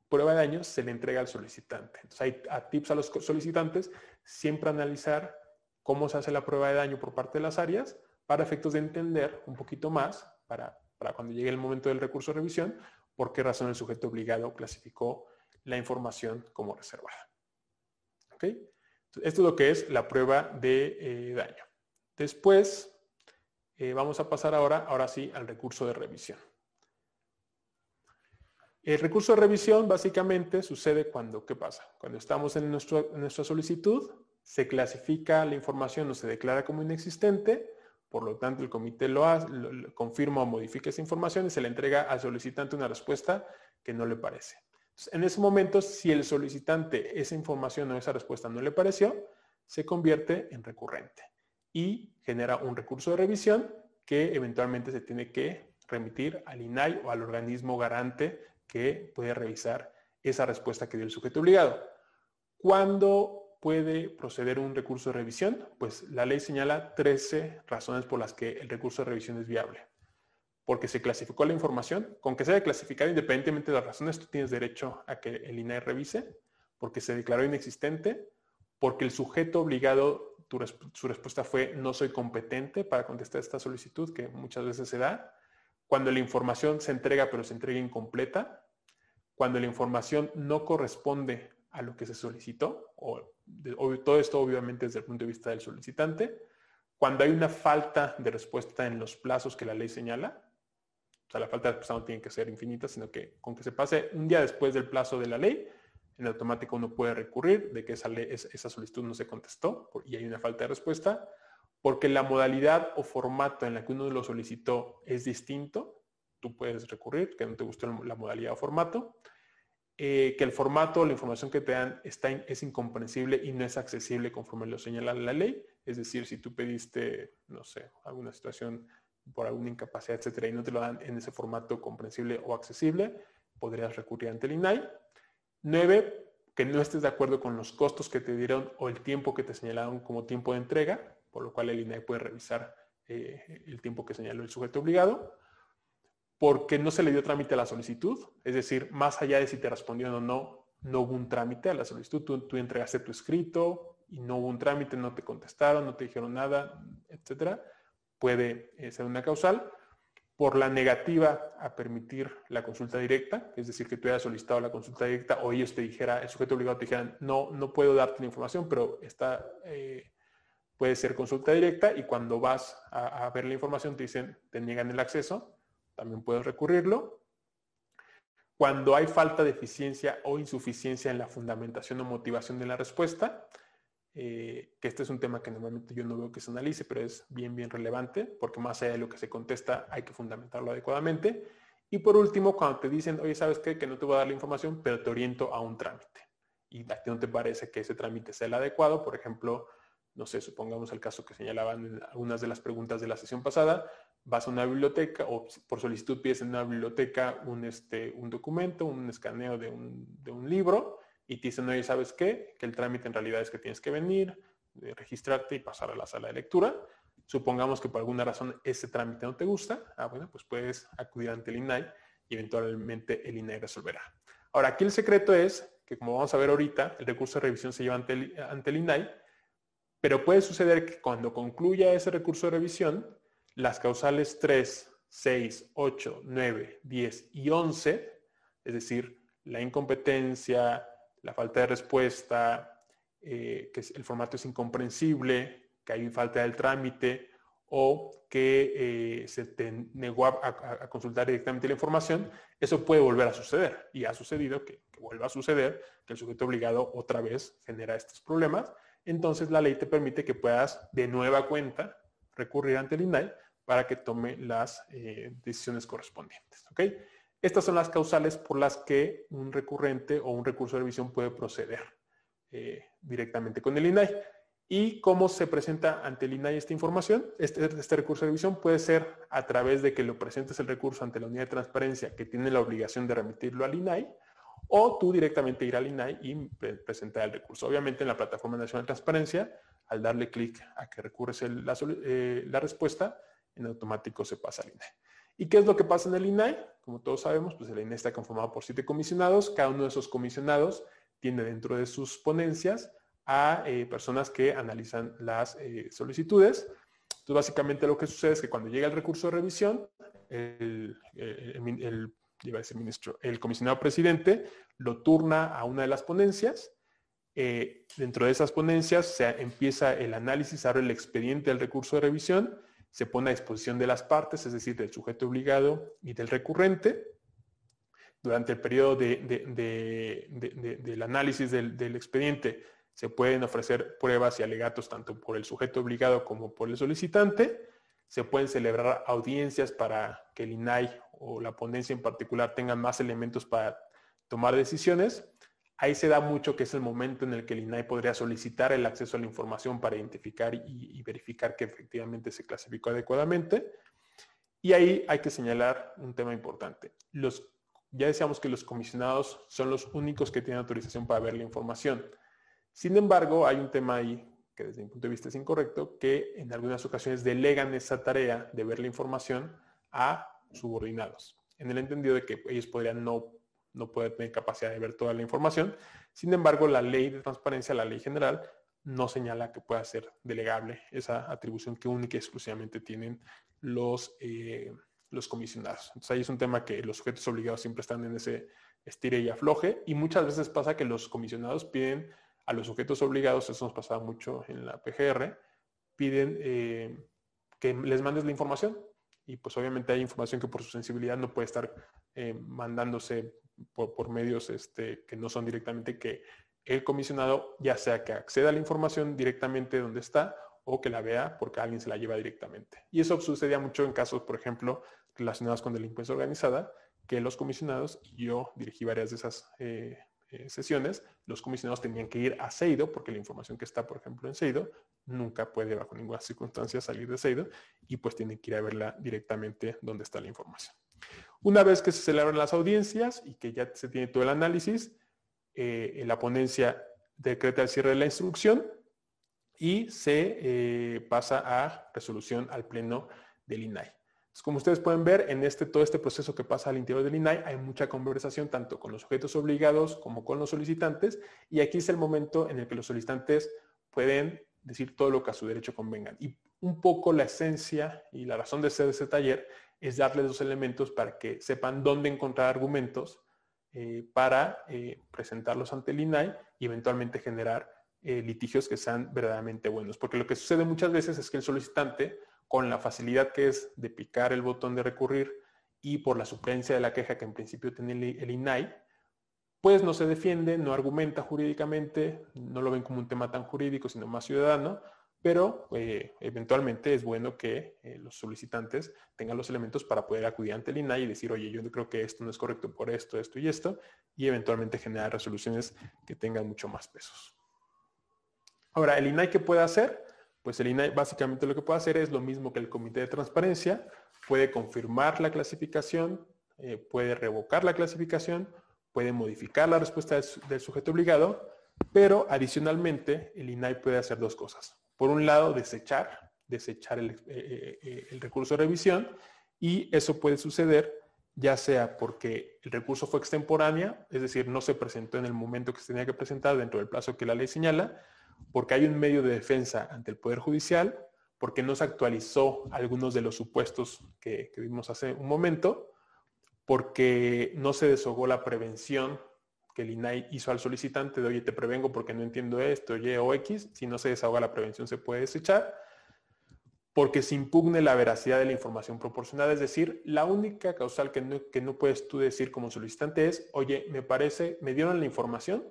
prueba de daño se le entrega al solicitante. Entonces hay tips a los solicitantes siempre analizar cómo se hace la prueba de daño por parte de las áreas para efectos de entender un poquito más, para, para cuando llegue el momento del recurso de revisión, por qué razón el sujeto obligado clasificó la información como reservada. ¿Ok? Esto es lo que es la prueba de eh, daño. Después, eh, vamos a pasar ahora, ahora sí, al recurso de revisión. El recurso de revisión básicamente sucede cuando, ¿qué pasa? Cuando estamos en, nuestra solicitud, se clasifica la información o se declara como inexistente, por lo tanto el comité lo, hace, confirma o modifica esa información y se le entrega al solicitante una respuesta que no le parece. en ese momento, si el solicitante esa información o esa respuesta no le pareció, se convierte en recurrente y genera un recurso de revisión que eventualmente se tiene que remitir al INAI o al organismo garante que puede revisar esa respuesta que dio el sujeto obligado. ¿Cuándo puede proceder un recurso de revisión? Pues la ley señala 13 razones por las que el recurso de revisión es viable. Porque se clasificó la información, con que sea clasificada independientemente de las razones, tú tienes derecho a que el INAI revise, porque se declaró inexistente, porque el sujeto obligado, su respuesta fue no soy competente para contestar esta solicitud, que muchas veces se da, cuando la información se entrega pero se entrega incompleta, cuando la información no corresponde a lo que se solicitó, o, todo esto obviamente desde el punto de vista del solicitante, cuando hay una falta de respuesta en los plazos que la ley señala, o sea, la falta de respuesta no tiene que ser infinita, sino que con que se pase un día después del plazo de la ley, en automático uno puede recurrir de que esa, esa solicitud no se contestó y hay una falta de respuesta porque la modalidad o formato en la que uno lo solicitó es distinto, tú puedes recurrir, que no te gustó la modalidad o formato, eh, que el formato o la información que te dan está es incomprensible y no es accesible conforme lo señala la ley. Es decir, si tú pediste, no sé, alguna situación por alguna incapacidad, etcétera, y no te lo dan en ese formato comprensible o accesible, podrías recurrir ante el INAI. Nueve, que no estés de acuerdo con los costos que te dieron o el tiempo que te señalaron como tiempo de entrega por lo cual el INAI puede revisar eh, el tiempo que señaló el sujeto obligado, porque no se le dio trámite a la solicitud, es decir, más allá de si te respondieron o no, no hubo un trámite a la solicitud, tú, entregaste tu escrito y no hubo un trámite, no te contestaron, no te dijeron nada, etcétera, puede eh, ser una causal por la negativa a permitir la consulta directa, es decir, que tú hayas solicitado la consulta directa o ellos te dijera, el sujeto obligado te dijera, no, no puedo darte la información, pero está eh, puede ser consulta directa y cuando vas a, ver la información te dicen, te niegan el acceso, también puedes recurrirlo. Cuando hay falta de eficiencia o insuficiencia en la fundamentación o motivación de la respuesta, eh, que este es un tema que normalmente yo no veo que se analice, pero es bien, bien relevante, porque más allá de lo que se contesta hay que fundamentarlo adecuadamente. Y por último, cuando te dicen, oye, ¿sabes qué? Que no te voy a dar la información, pero te oriento a un trámite. Y a ti no te parece que ese trámite sea el adecuado, por ejemplo, no sé, supongamos el caso que señalaban en algunas de las preguntas de la sesión pasada, vas a una biblioteca o por solicitud pides en una biblioteca un, este, un documento, un escaneo de un, libro y te dicen, oye, ¿sabes qué? Que el trámite en realidad es que tienes que venir, eh, registrarte y pasar a la sala de lectura. Supongamos que por alguna razón ese trámite no te gusta, ah, bueno, pues puedes acudir ante el INAI y eventualmente el INAI resolverá. Ahora, aquí el secreto es que como vamos a ver ahorita, el recurso de revisión se lleva ante ante el INAI, pero puede suceder que cuando concluya ese recurso de revisión, las causales 3, 6, 8, 9, 10 y 11, es decir, la incompetencia, la falta de respuesta, eh, que el formato es incomprensible, que hay falta del trámite o que eh, se te negó a, consultar directamente la información, eso puede volver a suceder. Y ha sucedido que, que vuelva a suceder, que el sujeto obligado otra vez genera estos problemas entonces la ley te permite que puedas de nueva cuenta recurrir ante el INAI para que tome las eh, decisiones correspondientes. Estas son las causales por las que un recurrente o un recurso de revisión puede proceder eh, directamente con el INAI. ¿Y cómo se presenta ante el INAI esta información? Este, este, recurso de revisión puede ser a través de que lo presentes el recurso ante la unidad de transparencia que tiene la obligación de remitirlo al INAI o tú directamente ir al INAI y presentar el recurso. Obviamente en la Plataforma Nacional de Transparencia, al darle clic a que recurres eh, la, respuesta, en automático se pasa al INAI. ¿Y qué es lo que pasa en el INAI? Como todos sabemos, pues el INAI está conformado por siete comisionados. Cada uno de esos comisionados tiene dentro de sus ponencias a eh, personas que analizan las eh, solicitudes. Entonces, básicamente lo que sucede es que cuando llega el recurso de revisión, el, ministro, el comisionado presidente lo turna a una de las ponencias. Eh, dentro de esas ponencias se empieza el análisis, abre el expediente del recurso de revisión, se pone a disposición de las partes, es decir, del sujeto obligado y del recurrente. Durante el periodo del análisis del expediente se pueden ofrecer pruebas y alegatos tanto por el sujeto obligado como por el solicitante. Se pueden celebrar audiencias para que el INAI o la ponencia en particular tengan más elementos para tomar decisiones. Ahí se da mucho que es el momento en el que el INAI podría solicitar el acceso a la información para identificar y, verificar que efectivamente se clasificó adecuadamente. Y ahí hay que señalar un tema importante. Los, ya decíamos que los comisionados son los únicos que tienen autorización para ver la información. Sin embargo, hay un tema ahí que desde mi punto de vista es incorrecto, que en algunas ocasiones delegan esa tarea de ver la información a subordinados, en el entendido de que ellos podrían no, no poder tener capacidad de ver toda la información. Sin embargo, la ley de transparencia, la ley general, no señala que pueda ser delegable esa atribución que única y exclusivamente tienen los, eh, los comisionados. Entonces ahí es un tema que los sujetos obligados siempre están en ese estire y afloje y muchas veces pasa que los comisionados piden a los sujetos obligados, eso nos pasaba mucho en la PGR, piden eh, que les mandes la información y pues obviamente hay información que por su sensibilidad no puede estar eh, mandándose por, medios este, que no son directamente que el comisionado ya sea que acceda a la información directamente donde está o que la vea porque alguien se la lleva directamente. Y eso sucedía mucho en casos, por ejemplo, relacionados con delincuencia organizada, que los comisionados, y yo dirigí varias de esas eh, eh, sesiones, los comisionados tenían que ir a Seido, porque la información que está, por ejemplo, en Seido, nunca puede bajo ninguna circunstancia salir de Seido, y pues tienen que ir a verla directamente donde está la información. Una vez que se celebran las audiencias y que ya se tiene todo el análisis, eh, la ponencia decreta el cierre de la instrucción y se eh, pasa a resolución al pleno del INAI como ustedes pueden ver, en este, todo este proceso que pasa al interior del INAI hay mucha conversación tanto con los sujetos obligados como con los solicitantes y aquí es el momento en el que los solicitantes pueden decir todo lo que a su derecho convengan. Y un poco la esencia y la razón de ser de ese taller es darles los elementos para que sepan dónde encontrar argumentos eh, para eh, presentarlos ante el INAI y eventualmente generar eh, litigios que sean verdaderamente buenos. Porque lo que sucede muchas veces es que el solicitante con la facilidad que es de picar el botón de recurrir y por la suplencia de la queja que en principio tiene el INAI, pues no se defiende, no argumenta jurídicamente, no lo ven como un tema tan jurídico, sino más ciudadano, pero eh, eventualmente es bueno que eh, los solicitantes tengan los elementos para poder acudir ante el INAI y decir, oye, yo creo que esto no es correcto por esto, esto y esto, y eventualmente generar resoluciones que tengan mucho más pesos. Ahora, ¿el INAI qué puede hacer? Pues el INAI básicamente lo que puede hacer es lo mismo que el Comité de Transparencia, puede confirmar la clasificación, eh, puede revocar la clasificación, puede modificar la respuesta del, sujeto obligado, pero adicionalmente el INAI puede hacer dos cosas. Por un lado, desechar, desechar el, eh, eh, el recurso de revisión y eso puede suceder ya sea porque el recurso fue extemporánea, es decir, no se presentó en el momento que se tenía que presentar dentro del plazo que la ley señala, porque hay un medio de defensa ante el Poder Judicial, porque no se actualizó algunos de los supuestos que, vimos hace un momento, porque no se deshogó la prevención que el INAI hizo al solicitante de, oye, te prevengo porque no entiendo esto, Y o X, si no se desahoga la prevención se puede desechar, porque se impugne la veracidad de la información proporcionada, es decir, la única causal que no, que no puedes tú decir como solicitante es, oye, me parece, me dieron la información,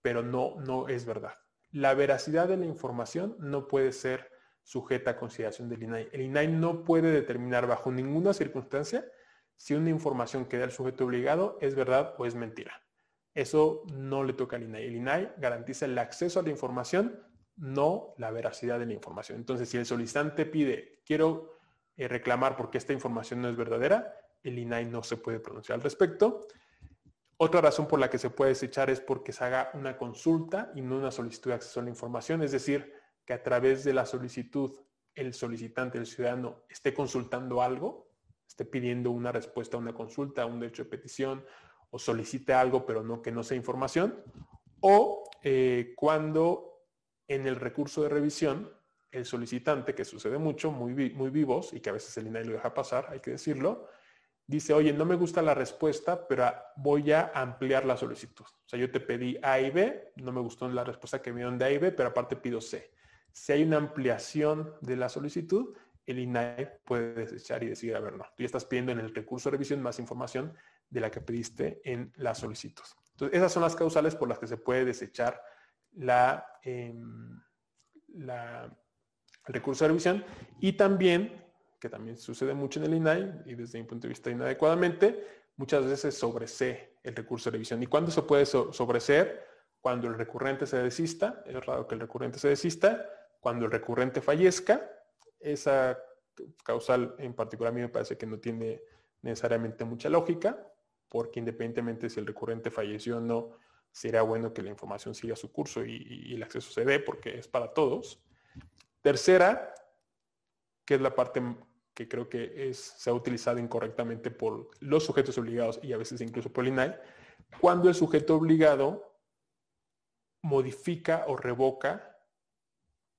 pero no, no es verdad la veracidad de la información no puede ser sujeta a consideración del INAI. El INAI no puede determinar bajo ninguna circunstancia si una información que da el sujeto obligado es verdad o es mentira. Eso no le toca al INAI. El INAI garantiza el acceso a la información, no la veracidad de la información. Entonces, si el solicitante pide, quiero eh, reclamar porque esta información no es verdadera, el INAI no se puede pronunciar al respecto. Otra razón por la que se puede desechar es porque se haga una consulta y no una solicitud de acceso a la información, es decir, que a través de la solicitud el solicitante, el ciudadano, esté consultando algo esté pidiendo una respuesta a una consulta, un derecho de petición, o solicite algo, pero no que no sea información, o eh, cuando en el recurso de revisión el solicitante, que sucede mucho, muy, muy vivos y que a veces el INAI lo deja pasar, hay que decirlo, dice, oye, no me gusta la respuesta, pero voy a ampliar la solicitud. O sea, yo te pedí A y B, no me gustó la respuesta que me dieron de A y B, pero aparte pido C. Si hay una ampliación de la solicitud, el INAI puede desechar y decir, a ver, no, tú ya estás pidiendo en el recurso de revisión más información de la que pediste en la solicitud. Entonces, esas son las causales por las que se puede desechar la, em, el recurso de revisión y también, que también sucede mucho en el INAI y desde mi punto de vista inadecuadamente, muchas veces sobresee el recurso de revisión. ¿Y cuándo se puede sobreseer? Cuando el recurrente se desista, es raro que el recurrente se desista, cuando el recurrente fallezca, esa causal en particular a mí me parece que no tiene necesariamente mucha lógica, porque independientemente si el recurrente falleció o no, será bueno que la información siga su curso y, el acceso se dé porque es para todos. Tercera, que es la parte que creo que es, se ha utilizado incorrectamente por los sujetos obligados y a veces incluso por el INAI, cuando el sujeto obligado modifica o revoca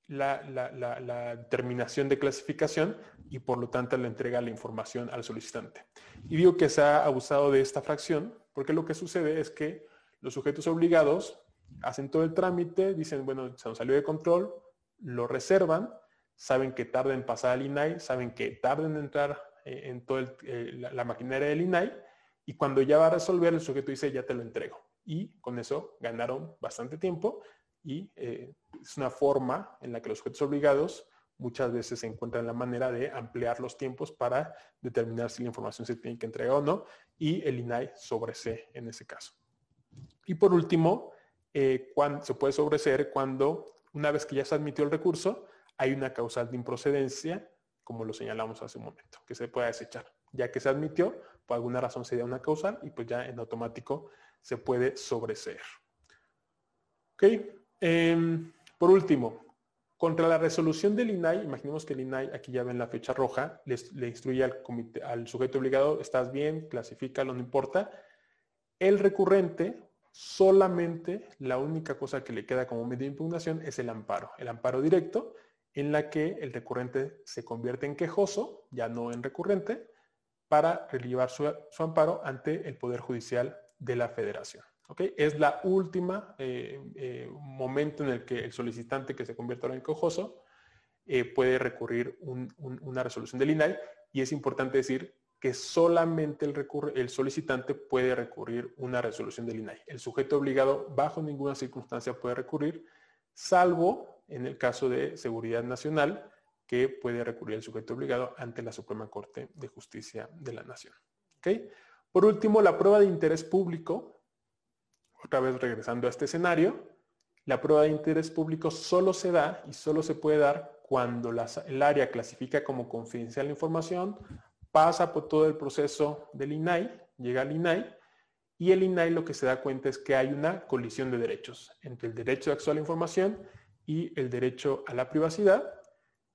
la, la, determinación de clasificación y por lo tanto le entrega la información al solicitante. Y digo que se ha abusado de esta fracción porque lo que sucede es que los sujetos obligados hacen todo el trámite, dicen, bueno, se nos salió de control, lo reservan, saben que tarda en pasar al INAI, saben que tarda en entrar eh, en toda eh, la, maquinaria del INAI y cuando ya va a resolver el sujeto dice, ya te lo entrego. Y con eso ganaron bastante tiempo y eh, es una forma en la que los sujetos obligados muchas veces se encuentran la manera de ampliar los tiempos para determinar si la información se tiene que entregar o no y el INAI sobresee en ese caso. Y por último, se puede sobreseer cuando una vez que ya se admitió el recurso, hay una causal de improcedencia, como lo señalamos hace un momento, que se puede desechar. Ya que se admitió, por alguna razón se da una causal y pues ya en automático se puede sobreseer. ¿Ok? Em, por último, contra la resolución del INAI, imaginemos que el INAI, aquí ya ven la fecha roja, le instruye al, comité, al sujeto obligado, estás bien, clasifícalo, no importa. El recurrente, solamente la única cosa que le queda como medio de impugnación es el amparo, el amparo directo, en la que el recurrente se convierte en quejoso, ya no en recurrente, para relivar su amparo ante el Poder Judicial de la Federación. Es la última eh, eh, momento en el que el solicitante que se convierte en cojoso eh, puede recurrir una resolución del INAI y es importante decir que solamente el, el solicitante puede recurrir una resolución del INAI. El sujeto obligado bajo ninguna circunstancia puede recurrir, salvo en el caso de seguridad nacional, que puede recurrir el sujeto obligado ante la Suprema Corte de Justicia de la Nación. Por último, la prueba de interés público otra vez regresando a este escenario, la prueba de interés público solo se da y solo se puede dar cuando el área clasifica como confidencial la información, pasa por todo el proceso del INAI, llega al INAI, y el INAI lo que se da cuenta es que hay una colisión de derechos entre el derecho de acceso a la información y el derecho a la privacidad,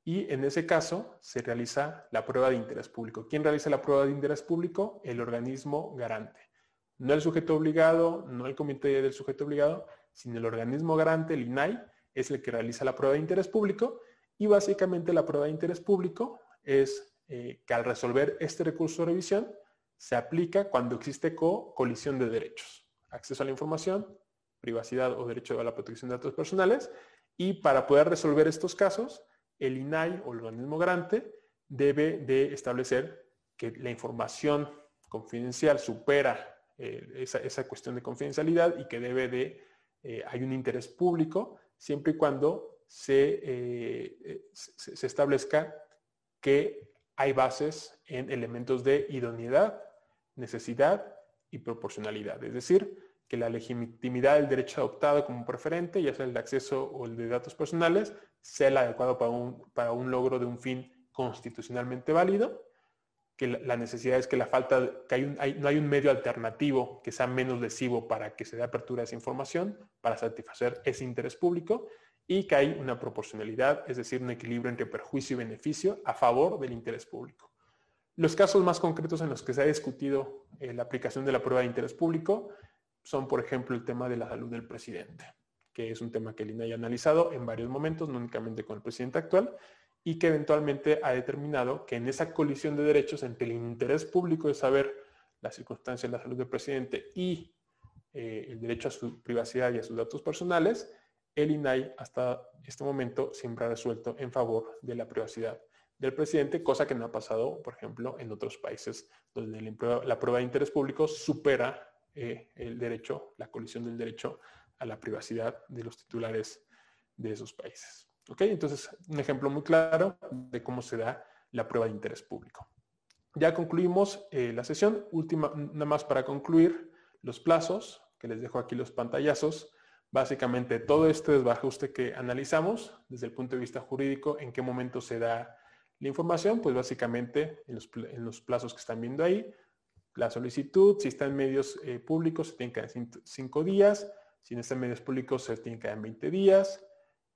y en ese caso se realiza la prueba de interés público. ¿Quién realiza la prueba de interés público? El organismo garante. No el sujeto obligado, no el comité del sujeto obligado, sino el organismo garante, el INAI, es el que realiza la prueba de interés público y básicamente la prueba de interés público es eh, que al resolver este recurso de revisión se aplica cuando existe colisión de derechos, acceso a la información, privacidad o derecho a la protección de datos personales y para poder resolver estos casos, el INAI o el organismo garante debe de establecer que la información confidencial supera eh, esa, cuestión de confidencialidad y que debe de, eh, hay un interés público siempre y cuando eh, se, se, establezca que hay bases en elementos de idoneidad, necesidad y proporcionalidad. Es decir, que la legitimidad del derecho adoptado como preferente, ya sea el de acceso o el de datos personales, sea el adecuado para un, para un logro de un fin constitucionalmente válido que la necesidad es que la falta, que hay no hay un medio alternativo que sea menos lesivo para que se dé apertura a esa información, para satisfacer ese interés público, y que hay una proporcionalidad, es decir, un equilibrio entre perjuicio y beneficio a favor del interés público. Los casos más concretos en los que se ha discutido eh, la aplicación de la prueba de interés público son, por ejemplo, el tema de la salud del presidente, que es un tema que el INAI ha analizado en varios momentos, no únicamente con el presidente actual, y que eventualmente ha determinado que en esa colisión de derechos entre el interés público de saber las circunstancias de la salud del presidente y eh, el derecho a su privacidad y a sus datos personales, el INAI hasta este momento siempre ha resuelto en favor de la privacidad del presidente, cosa que no ha pasado, por ejemplo, en otros países donde la prueba de interés público supera eh, el derecho, la colisión del derecho a la privacidad de los titulares de esos países. ¿Ok? Entonces, un ejemplo muy claro de cómo se da la prueba de interés público. Ya concluimos eh, la sesión. Última, nada más para concluir, los plazos, que les dejo aquí los pantallazos. Básicamente, todo este desbajuste que analizamos desde el punto de vista jurídico, en qué momento se da la información, pues básicamente en los, plazos que están viendo ahí, la solicitud, si está en medios eh, públicos, se tiene que dar en cinco días, si no está en medios públicos, se tiene que dar en 20 días,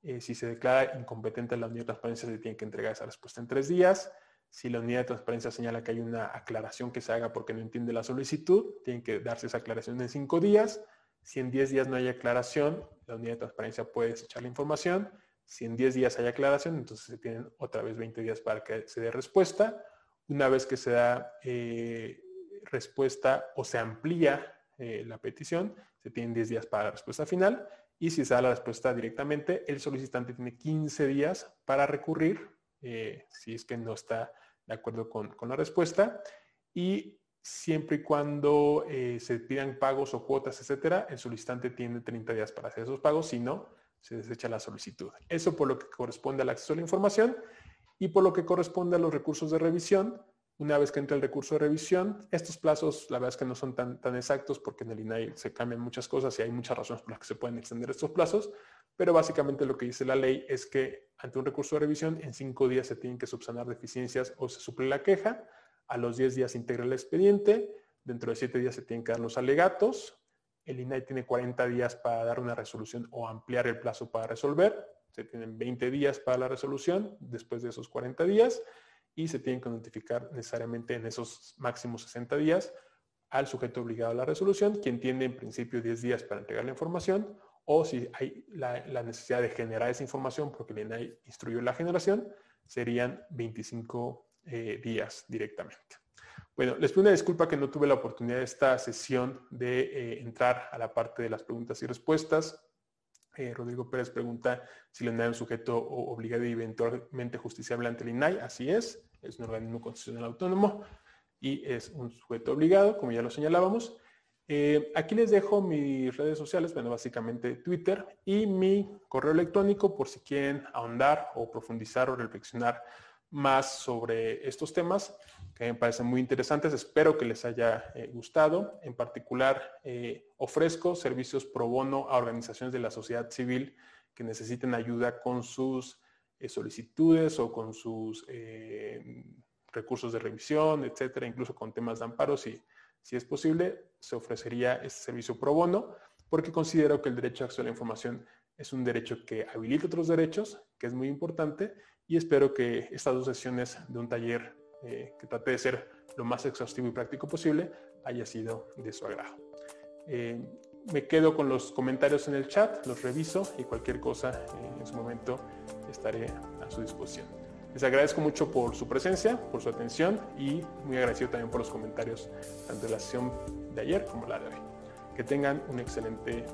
eh, si se declara incompetente la unidad de transparencia, se tiene que entregar esa respuesta en tres días, si la unidad de transparencia señala que hay una aclaración que se haga porque no entiende la solicitud, tiene que darse esa aclaración en cinco días, si en 10 días no hay aclaración, la unidad de transparencia puede desechar la información, si en 10 días hay aclaración, entonces se tienen otra vez 20 días para que se dé respuesta. Una vez que se da eh, respuesta o se amplía eh, la petición, se tienen 10 días para la respuesta final. Y si se da la respuesta directamente, el solicitante tiene 15 días para recurrir, eh, si es que no está de acuerdo con, con la respuesta. Y siempre y cuando se pidan pagos o cuotas, etcétera, el solicitante tiene 30 días para hacer esos pagos. Si no, se desecha la solicitud. Eso por lo que corresponde al acceso a la información y por lo que corresponde a los recursos de revisión. Una vez que entra el recurso de revisión, estos plazos la verdad es que no son tan, tan exactos porque en el INAI se cambian muchas cosas y hay muchas razones por las que se pueden extender estos plazos, pero básicamente lo que dice la ley es que ante un recurso de revisión en cinco días se tienen que subsanar deficiencias o se suple la queja, a los diez días se integra el expediente, dentro de siete días se tienen que dar los alegatos, el INAI tiene 40 días para dar una resolución o ampliar el plazo para resolver. Se tienen 20 días para la resolución después de esos 40 días y se tienen que notificar necesariamente en esos máximos 60 días al sujeto obligado a la resolución, quien tiene en principio 10 días para entregar la información, o si hay la, necesidad de generar esa información porque el INAI instruyó la generación, serían 25 eh, días directamente. Bueno, les pido una disculpa que no tuve la oportunidad de esta sesión de eh, entrar a la parte de las preguntas y respuestas. Eh, Rodrigo Pérez pregunta si el INAI es un sujeto obligado y eventualmente justiciable ante el INAI. Así es, es un organismo constitucional autónomo y es un sujeto obligado, como ya lo señalábamos. Eh, aquí les dejo mis redes sociales, bueno, básicamente Twitter y mi correo electrónico por si quieren ahondar o profundizar o reflexionar más sobre estos temas que me parecen muy interesantes. Espero que les haya eh, gustado. En particular, eh, ofrezco servicios pro bono a organizaciones de la sociedad civil que necesiten ayuda con sus eh, solicitudes o con sus recursos de revisión, etcétera, incluso con temas de amparo. Si, si es posible, se ofrecería este servicio pro bono porque considero que el derecho a acceso a la información es un derecho que habilita otros derechos, que es muy importante y espero que estas dos sesiones de un taller eh, que trate de ser lo más exhaustivo y práctico posible haya sido de su agrado. Eh, me quedo con los comentarios en el chat, los reviso y cualquier cosa eh, en su momento estaré a su disposición. Les agradezco mucho por su presencia, por su atención y muy agradecido también por los comentarios tanto de la sesión de ayer como la de hoy. Que tengan un excelente